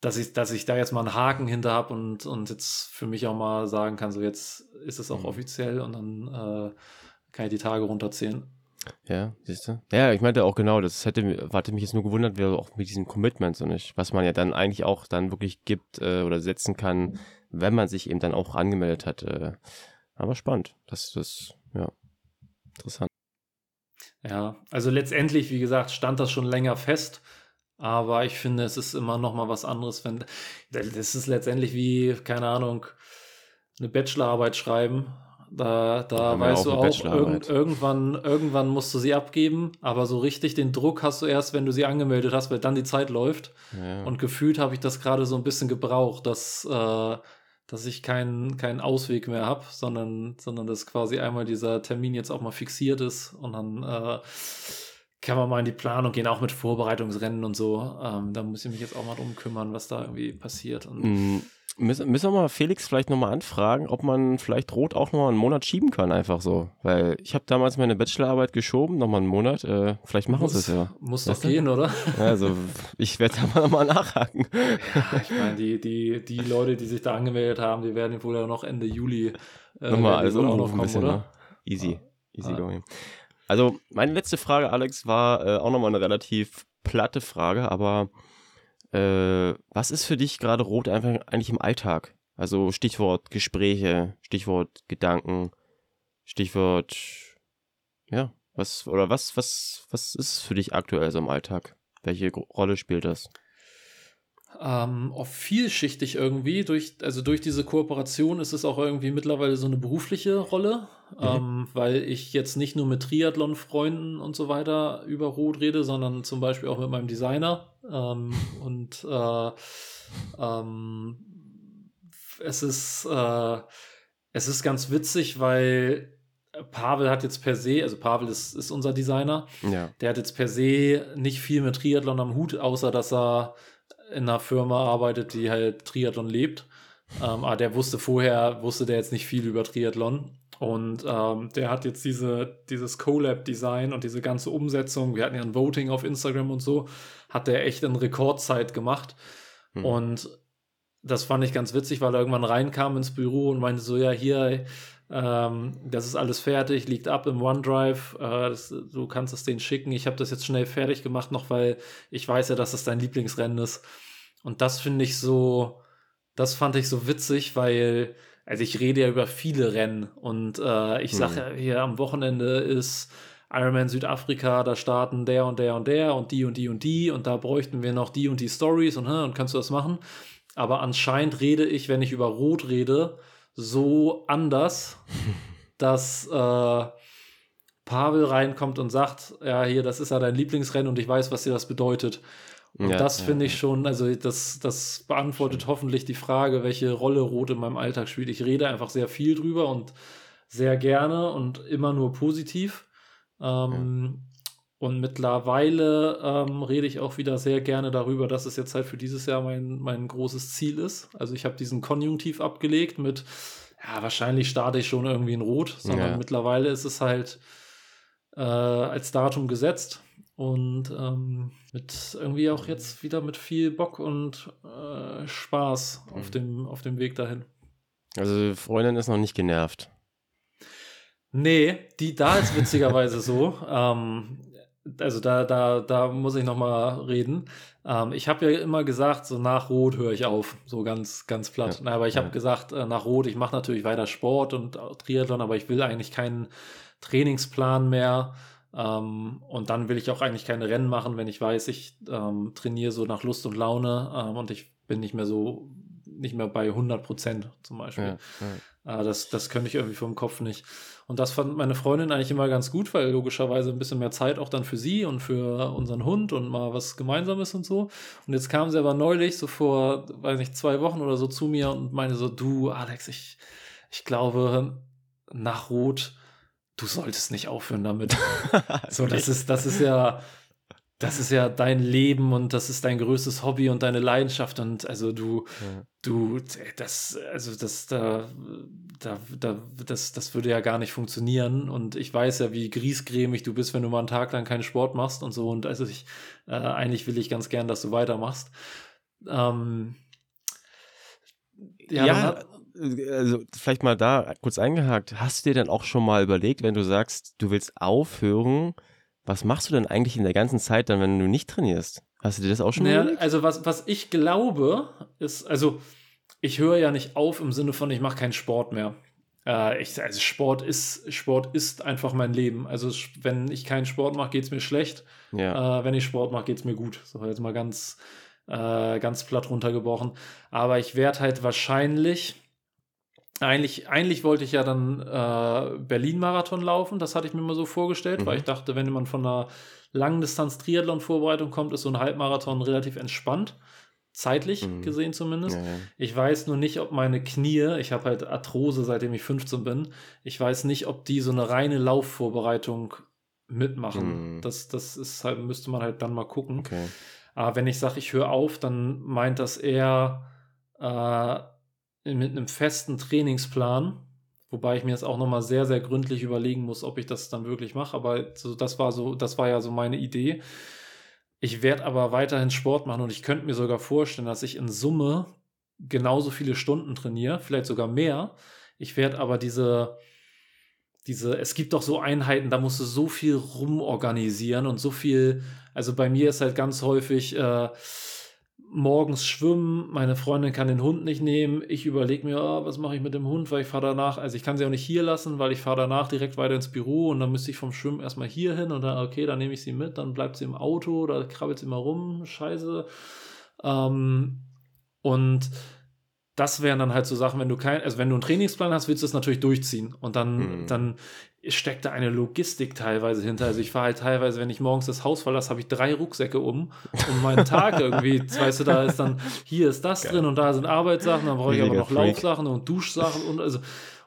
dass ich, dass ich da jetzt mal einen Haken hinter habe und, und jetzt für mich auch mal sagen kann, so jetzt ist es auch Mhm. offiziell und dann äh, kann ich die Tage runterzählen. Ja, siehst du? Ja, ich meinte auch genau, das hätte, hatte mich jetzt nur gewundert, wer auch mit diesen Commitments und nicht, was man ja dann eigentlich auch dann wirklich gibt äh, oder setzen kann, wenn man sich eben dann auch angemeldet hat. Äh, aber spannend. Das, das, ja, interessant. Ja, also letztendlich, wie gesagt, stand das schon länger fest, aber ich finde, es ist immer noch mal was anderes, wenn das ist letztendlich wie, keine Ahnung, eine Bachelorarbeit schreiben. Da, da weißt auch du auch, irgend, irgendwann, irgendwann musst du sie abgeben, aber so richtig den Druck hast du erst, wenn du sie angemeldet hast, weil dann die Zeit läuft. Ja. Und gefühlt habe ich das gerade so ein bisschen gebraucht, dass, äh, dass ich keinen keinen Ausweg mehr habe, sondern, sondern dass quasi einmal dieser Termin jetzt auch mal fixiert ist und dann äh, kann man mal in die Planung gehen, auch mit Vorbereitungsrennen und so. Ähm, da muss ich mich jetzt auch mal drum kümmern, was da irgendwie passiert. Mm, Müssen, müssen wir mal Felix vielleicht nochmal anfragen, ob man vielleicht Rot auch nochmal einen Monat schieben kann, einfach so. Weil ich habe damals meine Bachelorarbeit geschoben, nochmal einen Monat. Äh, vielleicht machen sie es ja. Muss doch du? gehen, oder? Also ich werde da mal nochmal nachhaken. [laughs] Ich meine, die, die, die Leute, die sich da angemeldet haben, die werden wohl ja noch Ende Juli äh, Nochmal alles umrufen ein bisschen, ne? Easy. Easy Ah. going. Also, meine letzte Frage, Alex, war äh, auch nochmal eine relativ platte Frage, aber äh, was ist für dich gerade Rot einfach eigentlich im Alltag? Also Stichwort Gespräche, Stichwort Gedanken, Stichwort ja, was oder was was was ist für dich aktuell so im Alltag? Welche Rolle spielt das? Ähm, auch vielschichtig irgendwie. Durch, also durch diese Kooperation ist es auch irgendwie mittlerweile so eine berufliche Rolle, ähm, weil ich jetzt nicht nur mit Triathlon-Freunden und so weiter über Rot rede, sondern zum Beispiel auch mit meinem Designer. Ähm, [laughs] und äh, ähm, es ist äh, es ist ganz witzig, weil Pavel hat jetzt per se, also Pavel ist, ist unser Designer, Ja. der hat jetzt per se nicht viel mit Triathlon am Hut, außer dass er in einer Firma arbeitet, die halt Triathlon lebt. Ähm, aber der wusste vorher, wusste der jetzt nicht viel über Triathlon. Und ähm, der hat jetzt diese, dieses Collab-Design und diese ganze Umsetzung, wir hatten ja ein Voting auf Instagram und so, hat der echt in Rekordzeit gemacht. Hm. Und das fand ich ganz witzig, weil er irgendwann reinkam ins Büro und meinte so, ja, hier, ähm, das ist alles fertig, liegt ab im OneDrive, äh, das, du kannst es denen schicken. Ich habe das jetzt schnell fertig gemacht, noch weil ich weiß ja, dass das dein Lieblingsrennen ist. Und das finde ich so, das fand ich so witzig, weil, also ich rede ja über viele Rennen und äh, ich sage ja, hier am Wochenende ist Ironman Südafrika, da starten der und der und der und die und die und die und da bräuchten wir noch die und die Stories und, und kannst du das machen? Aber anscheinend rede ich, wenn ich über Rot rede, so anders, [laughs] dass äh, Pavel reinkommt und sagt, ja, hier, das ist ja dein Lieblingsrennen und ich weiß, was dir das bedeutet. Und Ja, das finde ja. ich schon, also das, das beantwortet hoffentlich die Frage, welche Rolle Rot in meinem Alltag spielt. Ich rede einfach sehr viel drüber und sehr gerne und immer nur positiv. Ähm, Und mittlerweile ähm, rede ich auch wieder sehr gerne darüber, dass es jetzt halt für dieses Jahr mein, mein großes Ziel ist. Also ich habe diesen Konjunktiv abgelegt mit, ja, wahrscheinlich starte ich schon irgendwie in Rot, sondern Ja. mittlerweile ist es halt äh, als Datum gesetzt und ähm, mit irgendwie auch jetzt wieder mit viel Bock und äh, Spaß auf, Mhm. dem, auf dem Weg dahin. Also Freundin ist noch nicht genervt. Nee, die da ist witzigerweise so. Ähm, also da, da, da muss ich noch mal reden. Ähm, ich habe ja immer gesagt, so nach Rot höre ich auf, so ganz, ganz platt. Ja, aber ich habe ja. gesagt, äh, nach Rot, ich mache natürlich weiter Sport und auch Triathlon, aber ich will eigentlich keinen Trainingsplan mehr. Ähm, und dann will ich auch eigentlich keine Rennen machen, wenn ich weiß, ich ähm, trainiere so nach Lust und Laune ähm, und ich bin nicht mehr so, nicht mehr bei 100 Prozent zum Beispiel. Ja. Ah, das, das könnte ich irgendwie vom Kopf nicht. Und das fand meine Freundin eigentlich immer ganz gut, weil logischerweise ein bisschen mehr Zeit auch dann für sie und für unseren Hund und mal was Gemeinsames und so. Und jetzt kam sie aber neulich, so vor, weiß nicht, zwei Wochen oder so zu mir und meinte so, du, Alex, ich, ich glaube, nach Rot, du solltest nicht aufhören damit. [laughs] so, das ist, das ist ja, das ist ja dein Leben und das ist dein größtes Hobby und deine Leidenschaft und also du, Ja. du, das, also das, da, da, da, das, das würde ja gar nicht funktionieren und ich weiß ja, wie griesgrämig du bist, wenn du mal einen Tag lang keinen Sport machst und so und also ich, äh, eigentlich will ich ganz gern, dass du weitermachst. Ähm, ja, Ja, hat- also vielleicht mal da kurz eingehakt. Hast du dir dann auch schon mal überlegt, wenn du sagst, du willst aufhören, was machst du denn eigentlich in der ganzen Zeit dann, wenn du nicht trainierst? Hast du dir das auch schon mal Naja, überlegt? also was, was ich glaube, ist, also ich höre ja nicht auf im Sinne von, ich mache keinen Sport mehr. Äh, ich, also Sport ist, Sport ist einfach mein Leben. Also wenn ich keinen Sport mache, geht es mir schlecht. Ja. Äh, wenn ich Sport mache, geht es mir gut. So jetzt mal ganz, äh, ganz platt runtergebrochen. Aber ich werde halt wahrscheinlich, eigentlich, eigentlich wollte ich ja dann äh, Berlin-Marathon laufen. Das hatte ich mir mal so vorgestellt, Mhm. weil ich dachte, wenn man von einer Langdistanz-Triathlon-Vorbereitung kommt, ist so ein Halbmarathon relativ entspannt. Zeitlich Mhm. gesehen zumindest. ja, ja. Ich weiß nur nicht, ob meine Knie, ich habe halt Arthrose, seitdem ich 15 bin, ich weiß nicht, ob die so eine reine Laufvorbereitung mitmachen. Mhm. Das, das ist halt, müsste man halt dann mal gucken. Okay. Aber wenn ich sage, ich höre auf, dann meint das eher äh, mit einem festen Trainingsplan, wobei ich mir jetzt auch nochmal sehr, sehr gründlich überlegen muss, ob ich das dann wirklich mache. Aber so, das war so, das war ja so meine Idee. Ich werde aber weiterhin Sport machen und ich könnte mir sogar vorstellen, dass ich in Summe genauso viele Stunden trainiere, vielleicht sogar mehr. Ich werde aber diese, diese, es gibt doch so Einheiten, da musst du so viel rumorganisieren und so viel, also bei mir ist halt ganz häufig äh, morgens schwimmen, meine Freundin kann den Hund nicht nehmen, ich überlege mir, ah, was mache ich mit dem Hund, weil ich fahre danach, also ich kann sie auch nicht hier lassen, weil ich fahre danach direkt weiter ins Büro und dann müsste ich vom Schwimmen erstmal hier hin und dann, okay, dann nehme ich sie mit, dann bleibt sie im Auto, da krabbelt sie mal rum, scheiße. Ähm, und das wären dann halt so Sachen, wenn du kein, also wenn du einen Trainingsplan hast, willst du es natürlich durchziehen. Und dann, Mhm. dann steckt da eine Logistik teilweise hinter. Also ich fahre halt teilweise, wenn ich morgens das Haus verlasse, habe ich drei Rucksäcke um, um meinen Tag [laughs] irgendwie, weißt du, da ist dann, hier ist das drin und da sind Arbeitssachen, dann brauche ich aber Riesiger noch Freak. Laufsachen und Duschsachen und also,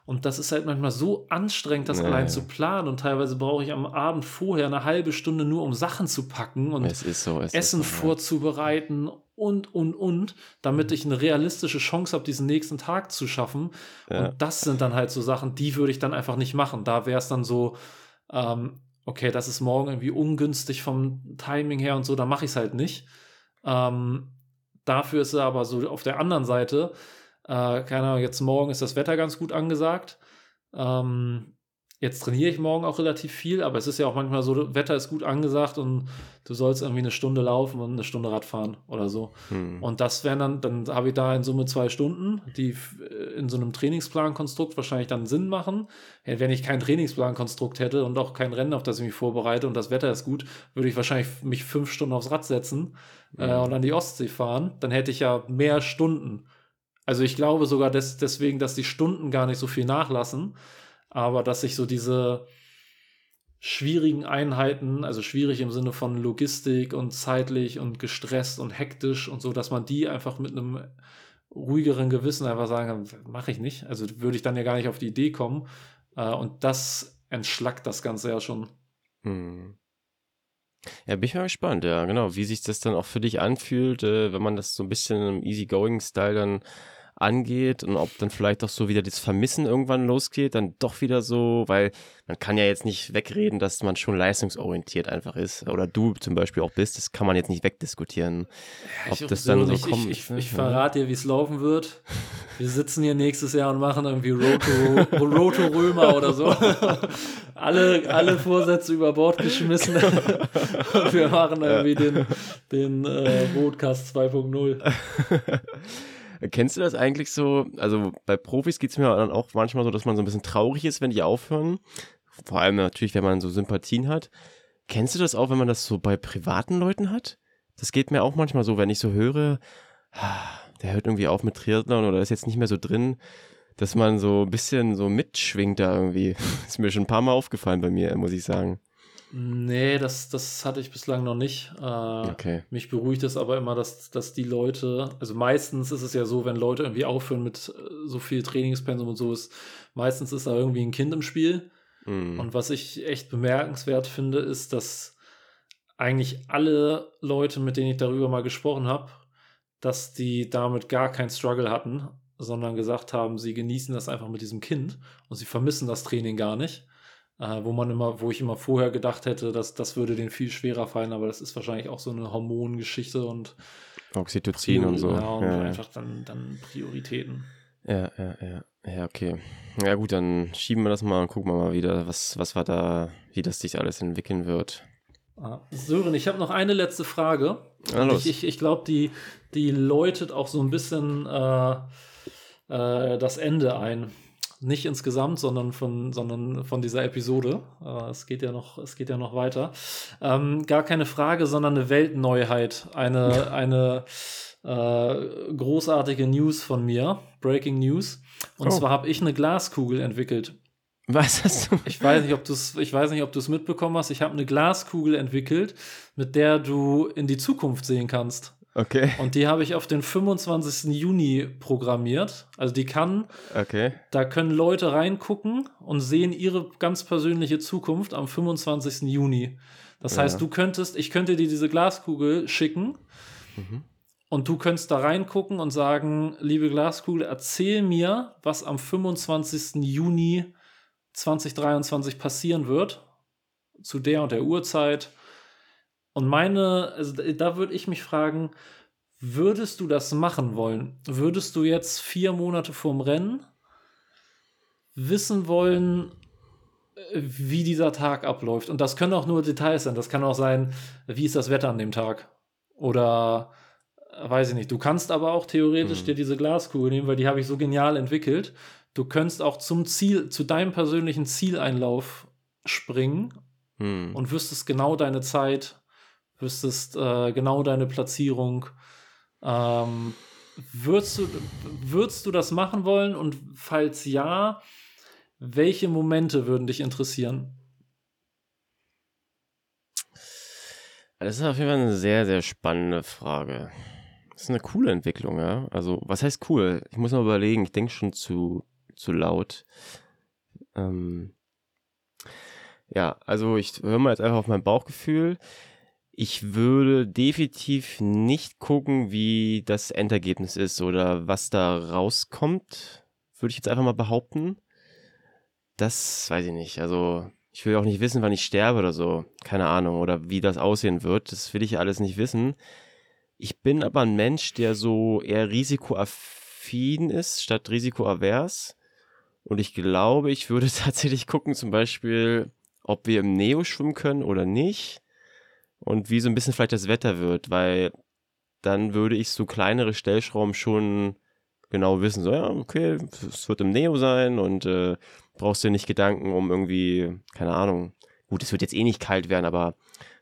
und das ist halt manchmal so anstrengend, das Ja, allein zu planen. Und teilweise brauche ich am Abend vorher eine halbe Stunde nur, um Sachen zu packen und Es ist so. Es Essen ist so, ja. vorzubereiten und, und, und, damit Mhm. ich eine realistische Chance habe, diesen nächsten Tag zu schaffen. Ja. Und das sind dann halt so Sachen, die würde ich dann einfach nicht machen. Da wäre es dann so, ähm, okay, das ist morgen irgendwie ungünstig vom Timing her und so, da mache ich es halt nicht. Ähm, dafür ist es aber so auf der anderen Seite, äh, keine Ahnung, jetzt morgen ist das Wetter ganz gut angesagt. Ähm, jetzt trainiere ich morgen auch relativ viel, aber es ist ja auch manchmal so, Wetter ist gut angesagt und du sollst irgendwie eine Stunde laufen und eine Stunde Rad fahren oder so. Hm. Und das wären dann, dann habe ich da in Summe zwei Stunden, die äh, in so einem Trainingsplankonstrukt wahrscheinlich dann Sinn machen. Ja, Wenn ich kein Trainingsplankonstrukt hätte und auch kein Rennen, auf das ich mich vorbereite und das Wetter ist gut, würde ich wahrscheinlich mich fünf Stunden aufs Rad setzen äh, Mhm. und an die Ostsee fahren. Dann hätte ich ja mehr Stunden. Also ich glaube sogar des, deswegen, dass die Stunden gar nicht so viel nachlassen, aber dass ich so diese schwierigen Einheiten, also schwierig im Sinne von Logistik und zeitlich und gestresst und hektisch und so, dass man die einfach mit einem ruhigeren Gewissen einfach sagen kann, mache ich nicht. Also würde ich dann ja gar nicht auf die Idee kommen. Äh, und das entschlackt das Ganze ja schon. Hm. Ja, bin ich mal gespannt, ja, genau, wie sich das dann auch für dich anfühlt, äh, wenn man das so ein bisschen im Easygoing-Style dann angeht und ob dann vielleicht auch so wieder das Vermissen irgendwann losgeht, dann doch wieder so, weil man kann ja jetzt nicht wegreden, dass man schon leistungsorientiert einfach ist. Oder du zum Beispiel auch bist, das kann man jetzt nicht wegdiskutieren. Ob ich das dann so ich, kommt. Ich, ich, ich verrate dir, wie es laufen wird. [laughs] Wir sitzen hier nächstes Jahr und machen irgendwie Roto, Roto Römer oder so. [laughs] alle, alle Vorsätze über Bord geschmissen. [laughs] wir machen irgendwie den, den äh, Roadcast 2.0. Kennst du das eigentlich so? Also bei Profis geht es mir dann auch manchmal so, dass man so ein bisschen traurig ist, wenn die aufhören. Vor allem natürlich, wenn man so Sympathien hat. Kennst du das auch, wenn man das so bei privaten Leuten hat? Das geht mir auch manchmal so, wenn ich so höre, ah, der hört irgendwie auf mit Triathlon oder ist jetzt nicht mehr so drin, dass man so ein bisschen so mitschwingt da irgendwie. [laughs] ist mir schon ein paar Mal aufgefallen bei mir, muss ich sagen. Nee, das, das hatte ich bislang noch nicht. Äh, okay. Mich beruhigt es aber immer, dass, dass die Leute, also meistens ist es ja so, wenn Leute irgendwie aufhören mit äh, so viel Trainingspensum und so ist, meistens ist da irgendwie ein Kind im Spiel. Mhm. Und was ich echt bemerkenswert finde, ist, dass eigentlich alle Leute, mit denen ich darüber mal gesprochen habe, dass die damit gar keinen Struggle hatten, sondern gesagt haben, sie genießen das einfach mit diesem Kind und sie vermissen das Training gar nicht äh, wo man immer, wo ich immer vorher gedacht hätte, dass das würde denen viel schwerer fallen, aber das ist wahrscheinlich auch so eine Hormongeschichte und Oxytocin und so. Ja, und ja. einfach dann, dann Prioritäten. Ja, ja, ja. Ja, okay. Ja gut, dann schieben wir das mal und gucken wir mal wieder, was, was war da, wie das sich alles entwickeln wird. Ah, Sören, ich habe noch eine letzte Frage. Ich, ich, ich glaube, die, die läutet auch so ein bisschen äh, äh, das Ende ein. Nicht insgesamt, sondern von, sondern von dieser Episode. Äh, es, geht ja noch, es geht ja noch weiter. Ähm, gar keine Frage, sondern eine Weltneuheit. Eine, [laughs] eine äh, großartige News von mir. Breaking News. Und oh. zwar habe ich eine Glaskugel entwickelt. Was hast du? Ich weiß nicht, ob du es, ich weiß nicht, ob du es mitbekommen hast. Ich habe eine Glaskugel entwickelt, mit der du in die Zukunft sehen kannst. Okay. Und die habe ich auf den 25. Juni programmiert. Also die kann, okay. da können Leute reingucken und sehen ihre ganz persönliche Zukunft am 25. Juni. Das ja. heißt, du könntest, ich könnte dir diese Glaskugel schicken mhm. und du könntest da reingucken und sagen, liebe Glaskugel, erzähl mir, was am 25. Juni 2023 passieren wird. Zu der und der Uhrzeit und meine, also da würde ich mich fragen, würdest du das machen wollen? Würdest du jetzt vier Monate vorm Rennen wissen wollen, wie dieser Tag abläuft? Und das können auch nur Details sein. Das kann auch sein, wie ist das Wetter an dem Tag? Oder weiß ich nicht. Du kannst aber auch theoretisch hm. dir diese Glaskugel nehmen, weil die habe ich so genial entwickelt. Du könntest auch zum Ziel, zu deinem persönlichen Zieleinlauf springen hm. und wüsstest genau deine Zeit wüsstest äh, genau deine Platzierung. Ähm, würdest, du, würdest du das machen wollen? Und falls ja, welche Momente würden dich interessieren? Das ist auf jeden Fall eine sehr, sehr spannende Frage. Das ist eine coole Entwicklung, ja. Also, was heißt cool? Ich muss mal überlegen, ich denke schon zu, zu laut. Ähm ja, also ich höre mal jetzt einfach auf mein Bauchgefühl. Ich würde definitiv nicht gucken, wie das Endergebnis ist oder was da rauskommt, würde ich jetzt einfach mal behaupten. Das weiß ich nicht. Also, ich will auch nicht wissen, wann ich sterbe oder so. Keine Ahnung. Oder wie das aussehen wird. Das will ich alles nicht wissen. Ich bin aber ein Mensch, der so eher risikoaffin ist, statt risikoavers. Und ich glaube, ich würde [laughs] tatsächlich gucken, zum Beispiel, ob wir im Neo schwimmen können oder nicht und wie so ein bisschen vielleicht das Wetter wird, weil dann würde ich so kleinere Stellschrauben schon genau wissen, so ja, okay, es wird im Neo sein und äh, brauchst dir nicht Gedanken um irgendwie, keine Ahnung, gut, es wird jetzt eh nicht kalt werden, aber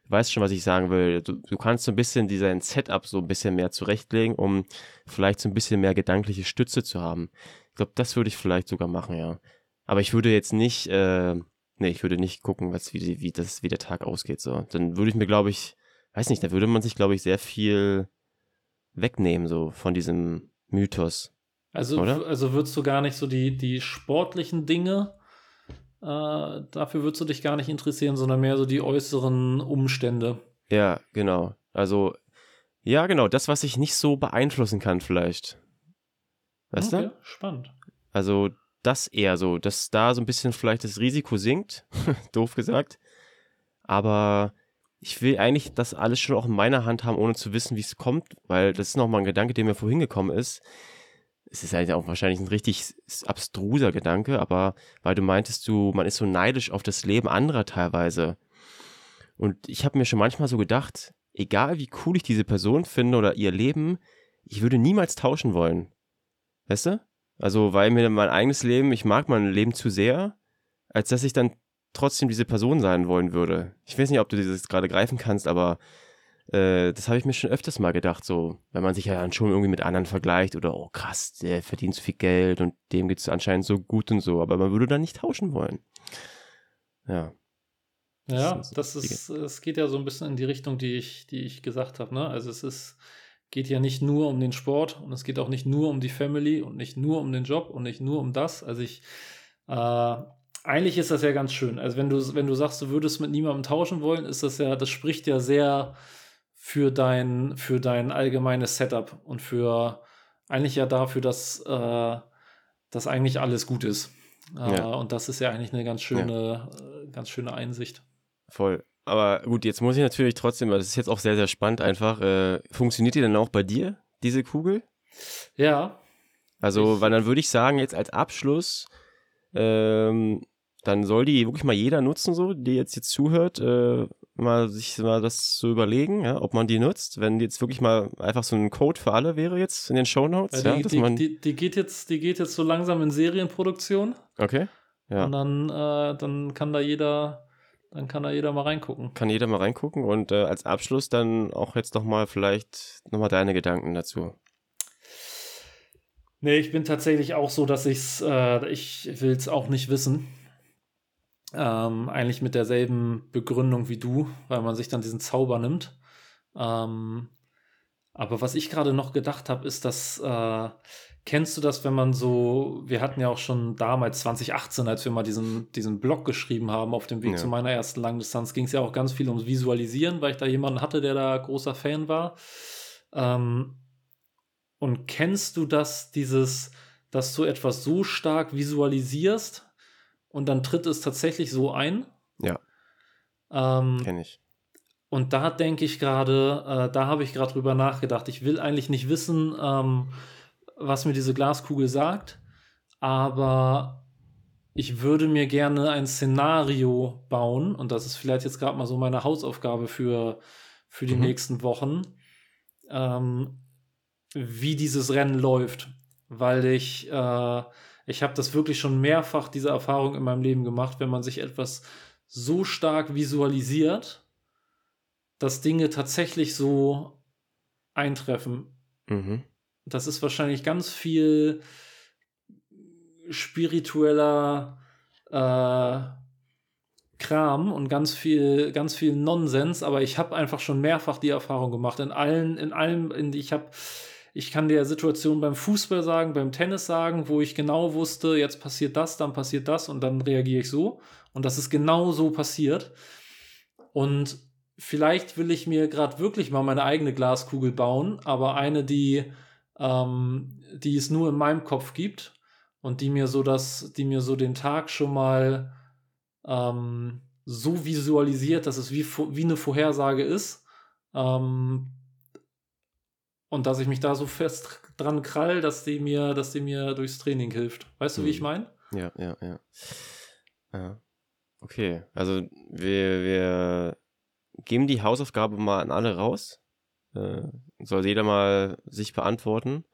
du weißt schon, was ich sagen will. Du, du kannst so ein bisschen dein Setup so ein bisschen mehr zurechtlegen, um vielleicht so ein bisschen mehr gedankliche Stütze zu haben. Ich glaube, das würde ich vielleicht sogar machen, ja. Aber ich würde jetzt nicht äh, nee, ich würde nicht gucken, was, wie, wie, das, wie der Tag ausgeht. So. Dann würde ich mir, glaube ich, weiß nicht, da würde man sich, glaube ich, sehr viel wegnehmen, so von diesem Mythos. Also, Oder? also würdest du gar nicht so die, die sportlichen Dinge, äh, dafür würdest du dich gar nicht interessieren, sondern mehr so die äußeren Umstände. Ja, genau. Also, ja, genau, das, was ich nicht so beeinflussen kann, vielleicht. Weißt okay, du? spannend. Also, das eher so, dass da so ein bisschen vielleicht das Risiko sinkt, [laughs] doof gesagt. Aber ich will eigentlich das alles schon auch in meiner Hand haben, ohne zu wissen, wie es kommt, weil das ist nochmal ein Gedanke, der mir vorhin gekommen ist. Es ist halt auch wahrscheinlich ein richtig abstruser Gedanke, aber weil du meintest, du, man ist so neidisch auf das Leben anderer teilweise. Und ich habe mir schon manchmal so gedacht, egal wie cool ich diese Person finde oder ihr Leben, ich würde niemals tauschen wollen. Weißt du? Also, weil mir mein eigenes Leben, ich mag mein Leben zu sehr, als dass ich dann trotzdem diese Person sein wollen würde. Ich weiß nicht, ob du dieses gerade greifen kannst, aber äh, das habe ich mir schon öfters mal gedacht, so, wenn man sich ja dann schon irgendwie mit anderen vergleicht oder, oh krass, der verdient so viel Geld und dem geht es anscheinend so gut und so, aber man würde dann nicht tauschen wollen. Ja. Ja, Das ist es geht ja so ein bisschen in die Richtung, die ich, die ich gesagt habe. Ne? Also es ist, geht ja nicht nur um den Sport und es geht auch nicht nur um die Family und nicht nur um den Job und nicht nur um das. Also ich, äh, eigentlich ist das ja ganz schön. Also wenn du, wenn du sagst, du würdest mit niemandem tauschen wollen, ist das ja, das spricht ja sehr für dein, für dein allgemeines Setup und für eigentlich ja dafür, dass, äh, dass eigentlich alles gut ist. Äh, Ja. Und das ist ja eigentlich eine ganz schöne, äh, ganz schöne Einsicht. Voll. Aber gut, jetzt muss ich natürlich trotzdem, weil das ist jetzt auch sehr, sehr spannend einfach, äh, funktioniert die denn auch bei dir, diese Kugel? Ja, Also, Ich- weil dann würde ich sagen, jetzt als Abschluss, ähm, dann soll die wirklich mal jeder nutzen, so, die jetzt jetzt zuhört, äh, mal sich mal das zu überlegen, ja, ob man die nutzt. Wenn die jetzt wirklich mal einfach so ein Code für alle wäre jetzt in den Shownotes, Ja, ja, die, dass die, man, die, die, geht jetzt, die geht jetzt so langsam in Serienproduktion okay, ja, und dann, äh, dann kann da jeder, dann kann da jeder mal reingucken. kann jeder mal reingucken und äh, als Abschluss dann auch jetzt nochmal vielleicht nochmal deine Gedanken dazu. Nee, ich bin tatsächlich auch so, dass ich's, äh, ich will es auch nicht wissen. Ähm, eigentlich mit derselben Begründung wie du, weil man sich dann diesen Zauber nimmt. Ähm, aber was ich gerade noch gedacht habe, ist, dass äh, kennst du das, wenn man so, wir hatten ja auch schon damals 2018, als wir mal diesen, diesen Blog geschrieben haben auf dem Weg Ja. zu meiner ersten Langdistanz, ging es ja auch ganz viel ums Visualisieren, weil ich da jemanden hatte, der da großer Fan war. Ähm, und kennst du das, dieses, dass du etwas so stark visualisierst und dann tritt es tatsächlich so ein? Ja. Ähm, Kenne ich. und da denke ich gerade, äh, da habe ich gerade drüber nachgedacht. Ich will eigentlich nicht wissen, ähm, was mir diese Glaskugel sagt, aber ich würde mir gerne ein Szenario bauen und das ist vielleicht jetzt gerade mal so meine Hausaufgabe für, für die Mhm. nächsten Wochen, ähm, wie dieses Rennen läuft, weil ich, äh, ich habe das wirklich schon mehrfach, diese Erfahrung in meinem Leben gemacht, wenn man sich etwas so stark visualisiert, dass Dinge tatsächlich so eintreffen. Mhm. Das ist wahrscheinlich ganz viel spiritueller äh, Kram und ganz viel, ganz viel Nonsens, aber ich habe einfach schon mehrfach die Erfahrung gemacht. In allen, in allem, in, ich habe, ich kann dir Situationen beim Fußball sagen, beim Tennis sagen, wo ich genau wusste, jetzt passiert das, dann passiert das und dann reagiere ich so. Und das ist genau so passiert. Und vielleicht will ich mir gerade wirklich mal meine eigene Glaskugel bauen, aber eine, die, ähm, die es nur in meinem Kopf gibt und die mir so das, die mir so den Tag schon mal ähm, so visualisiert, dass es wie, wie eine Vorhersage ist. Ähm, und dass ich mich da so fest dran krall, dass die mir, dass die mir durchs Training hilft. Weißt du, wie Hm. ich meine? Ja, ja, ja. Ja. Okay, also wir, wir geben die Hausaufgabe mal an alle raus. Äh, soll jeder mal sich beantworten.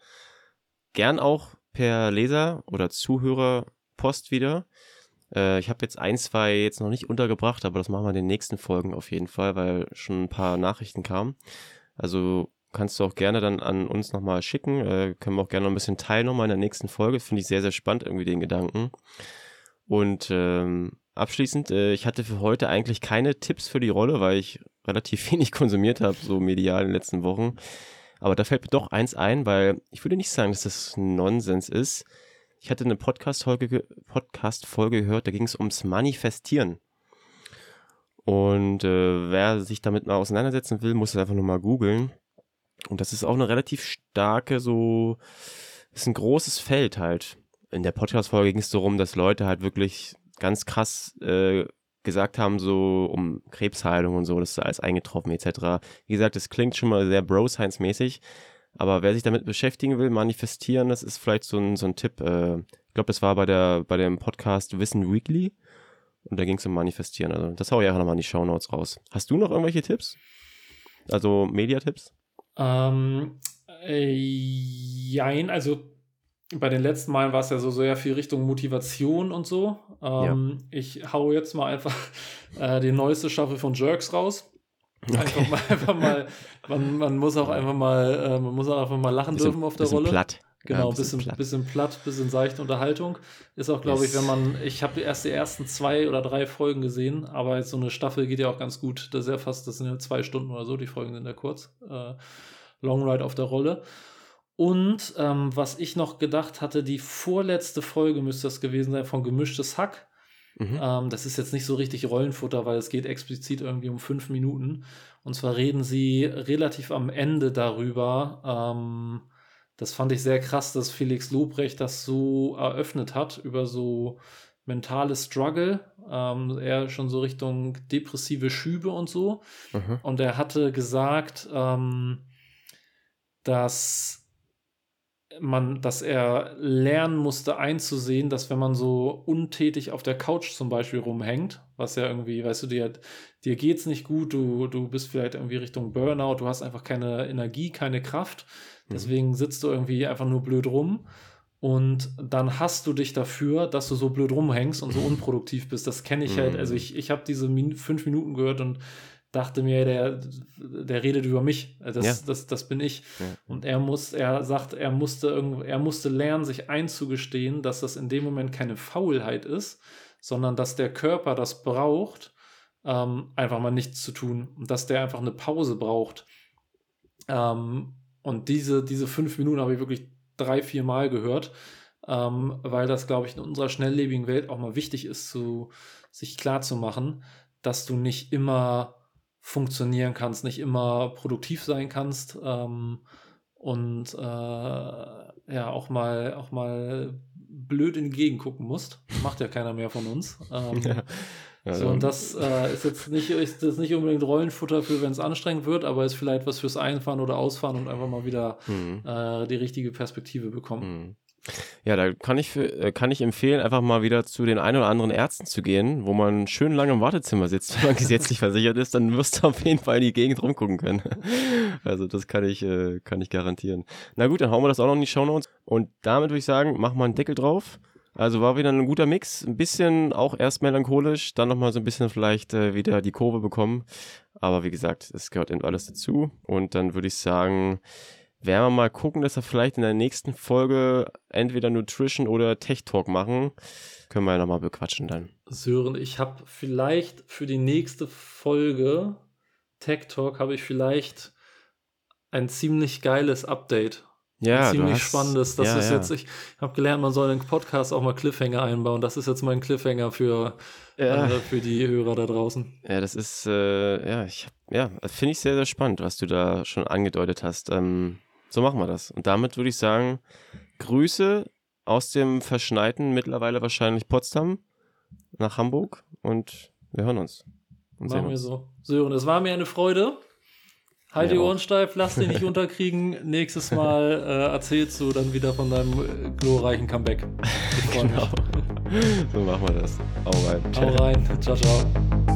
Gern auch per Leser oder Zuhörer Post wieder. Äh, ich habe jetzt ein, zwei jetzt noch nicht untergebracht, aber das machen wir in den nächsten Folgen auf jeden Fall, weil schon ein paar Nachrichten kamen. Also kannst du auch gerne dann an uns nochmal schicken. Äh, können wir auch gerne noch ein bisschen teilen nochmal in der nächsten Folge. Finde ich sehr, sehr spannend irgendwie den Gedanken. Und ähm, abschließend, äh, ich hatte für heute eigentlich keine Tipps für die Rolle, weil ich relativ [laughs] wenig konsumiert habe, so medial in den letzten Wochen. Aber da fällt mir doch eins ein, weil ich würde nicht sagen, dass das Nonsens ist. Ich hatte eine Podcast-Folge Podcast gehört, da ging es ums Manifestieren. Und äh, wer sich damit mal auseinandersetzen will, muss es einfach nur mal googeln. Und das ist auch eine relativ starke, so, ist ein großes Feld halt. In der Podcast-Folge ging es darum, dass Leute halt wirklich ganz krass äh, gesagt haben, so um Krebsheilung und so, das ist alles eingetroffen etc. Wie gesagt, das klingt schon mal sehr Bro-Science-mäßig, aber wer sich damit beschäftigen will, manifestieren, das ist vielleicht so ein, so ein Tipp. Äh, ich glaube, das war bei, der, bei dem Podcast Wissen Weekly und da ging es um Manifestieren. Also das hau ich einfach nochmal in die Show Notes raus. Hast du noch irgendwelche Tipps? Also Mediatipps? Ähm, äh, jein, also bei den letzten Malen war es ja so sehr viel Richtung Motivation und so. Ähm, ja. Ich hau jetzt mal einfach [laughs] äh, die neueste Staffel von Jerks raus. Okay. Einfach mal, [laughs] einfach mal man, man muss auch einfach mal, äh, man muss auch einfach mal lachen bisschen, dürfen auf der Rolle. Platt. Genau, ja, bisschen, bisschen, platt. bisschen platt, bisschen seichte Unterhaltung. Ist auch, glaube yes. ich, wenn man, ich habe erst die ersten zwei oder drei Folgen gesehen, aber so eine Staffel geht ja auch ganz gut. Das ist ja fast, das sind ja zwei Stunden oder so, die Folgen sind ja kurz. Äh, Long Ride auf der Rolle. Und ähm, was ich noch gedacht hatte, die vorletzte Folge müsste das gewesen sein von Gemischtes Hack. Mhm. Ähm, das ist jetzt nicht so richtig Rollenfutter, weil es geht explizit irgendwie um fünf Minuten. Und zwar reden sie relativ am Ende darüber. Ähm, das fand ich sehr krass, dass Felix Lobrecht das so eröffnet hat, über so mentale Struggle, ähm, eher schon so Richtung depressive Schübe und so. Mhm. Und er hatte gesagt, ähm, dass man, dass er lernen musste einzusehen, dass wenn man so untätig auf der Couch zum Beispiel rumhängt, was ja irgendwie, weißt du, dir, dir geht's nicht gut, du, du bist vielleicht irgendwie Richtung Burnout, du hast einfach keine Energie, keine Kraft, mhm. deswegen sitzt du irgendwie einfach nur blöd rum und dann hast du dich dafür, dass du so blöd rumhängst und so [laughs] unproduktiv bist. Das kenne ich halt, also mhm. ich, ich habe diese Min fünf Minuten gehört und dachte mir, der, der redet über mich. Das, ja. das, das bin ich. Ja. Und er muss, er sagt, er musste er musste lernen, sich einzugestehen, dass das in dem Moment keine Faulheit ist, sondern dass der Körper das braucht, ähm, einfach mal nichts zu tun. Und dass der einfach eine Pause braucht. Ähm, und diese, diese fünf Minuten habe ich wirklich drei, vier Mal gehört, ähm, weil das, glaube ich, in unserer schnelllebigen Welt auch mal wichtig ist, zu, sich klar zu machen, dass du nicht immer funktionieren kannst, nicht immer produktiv sein kannst ähm, und äh, ja auch mal auch mal blöd in die Gegend gucken musst. Macht ja keiner mehr von uns. Ähm, [laughs] ja. Ja, so, und das äh, ist jetzt nicht, ist das nicht unbedingt Rollenfutter für, wenn es anstrengend wird, aber ist vielleicht was fürs Einfahren oder Ausfahren und einfach mal wieder mhm. äh, die richtige Perspektive bekommen. Mhm. Ja, da kann ich, für, äh, kann ich empfehlen, einfach mal wieder zu den ein oder anderen Ärzten zu gehen, wo man schön lange im Wartezimmer sitzt, [laughs] wenn man gesetzlich versichert ist, dann wirst du auf jeden Fall in die Gegend rumgucken können. [laughs] Also das kann ich, äh, kann ich garantieren. Na gut, dann hauen wir das auch noch in die Shownotes. Und damit würde ich sagen, machen wir einen Deckel drauf. Also war wieder ein guter Mix. Ein bisschen auch erst melancholisch, dann nochmal so ein bisschen vielleicht äh, wieder die Kurve bekommen. Aber wie gesagt, es gehört eben alles dazu. Und dann würde ich sagen, werden wir mal gucken, dass wir vielleicht in der nächsten Folge entweder Nutrition oder Tech Talk machen. Können wir ja nochmal bequatschen dann. Sören, ich habe vielleicht für die nächste Folge Tech Talk habe ich vielleicht ein ziemlich geiles Update. Ja, ein ziemlich hast, spannendes. Das ja, ist ja. jetzt, ich habe gelernt, man soll in den Podcast auch mal Cliffhanger einbauen. Das ist jetzt mein Cliffhanger für, ja. äh, für die Hörer da draußen. Ja, das ist, äh, ja, ich, ja, finde ich sehr, sehr spannend, was du da schon angedeutet hast. Ähm, so machen wir das. Und damit würde ich sagen, Grüße aus dem verschneiten, mittlerweile wahrscheinlich Potsdam nach Hamburg und wir hören uns. Und machen wir so. So, und es war mir eine Freude. Halt ja, die Ohren steif, lass dich nicht [laughs] unterkriegen. Nächstes Mal äh, erzählst du dann wieder von deinem äh, glorreichen Comeback. [laughs] genau. so machen wir das. Hau rein. Hau rein. Ciao, ciao.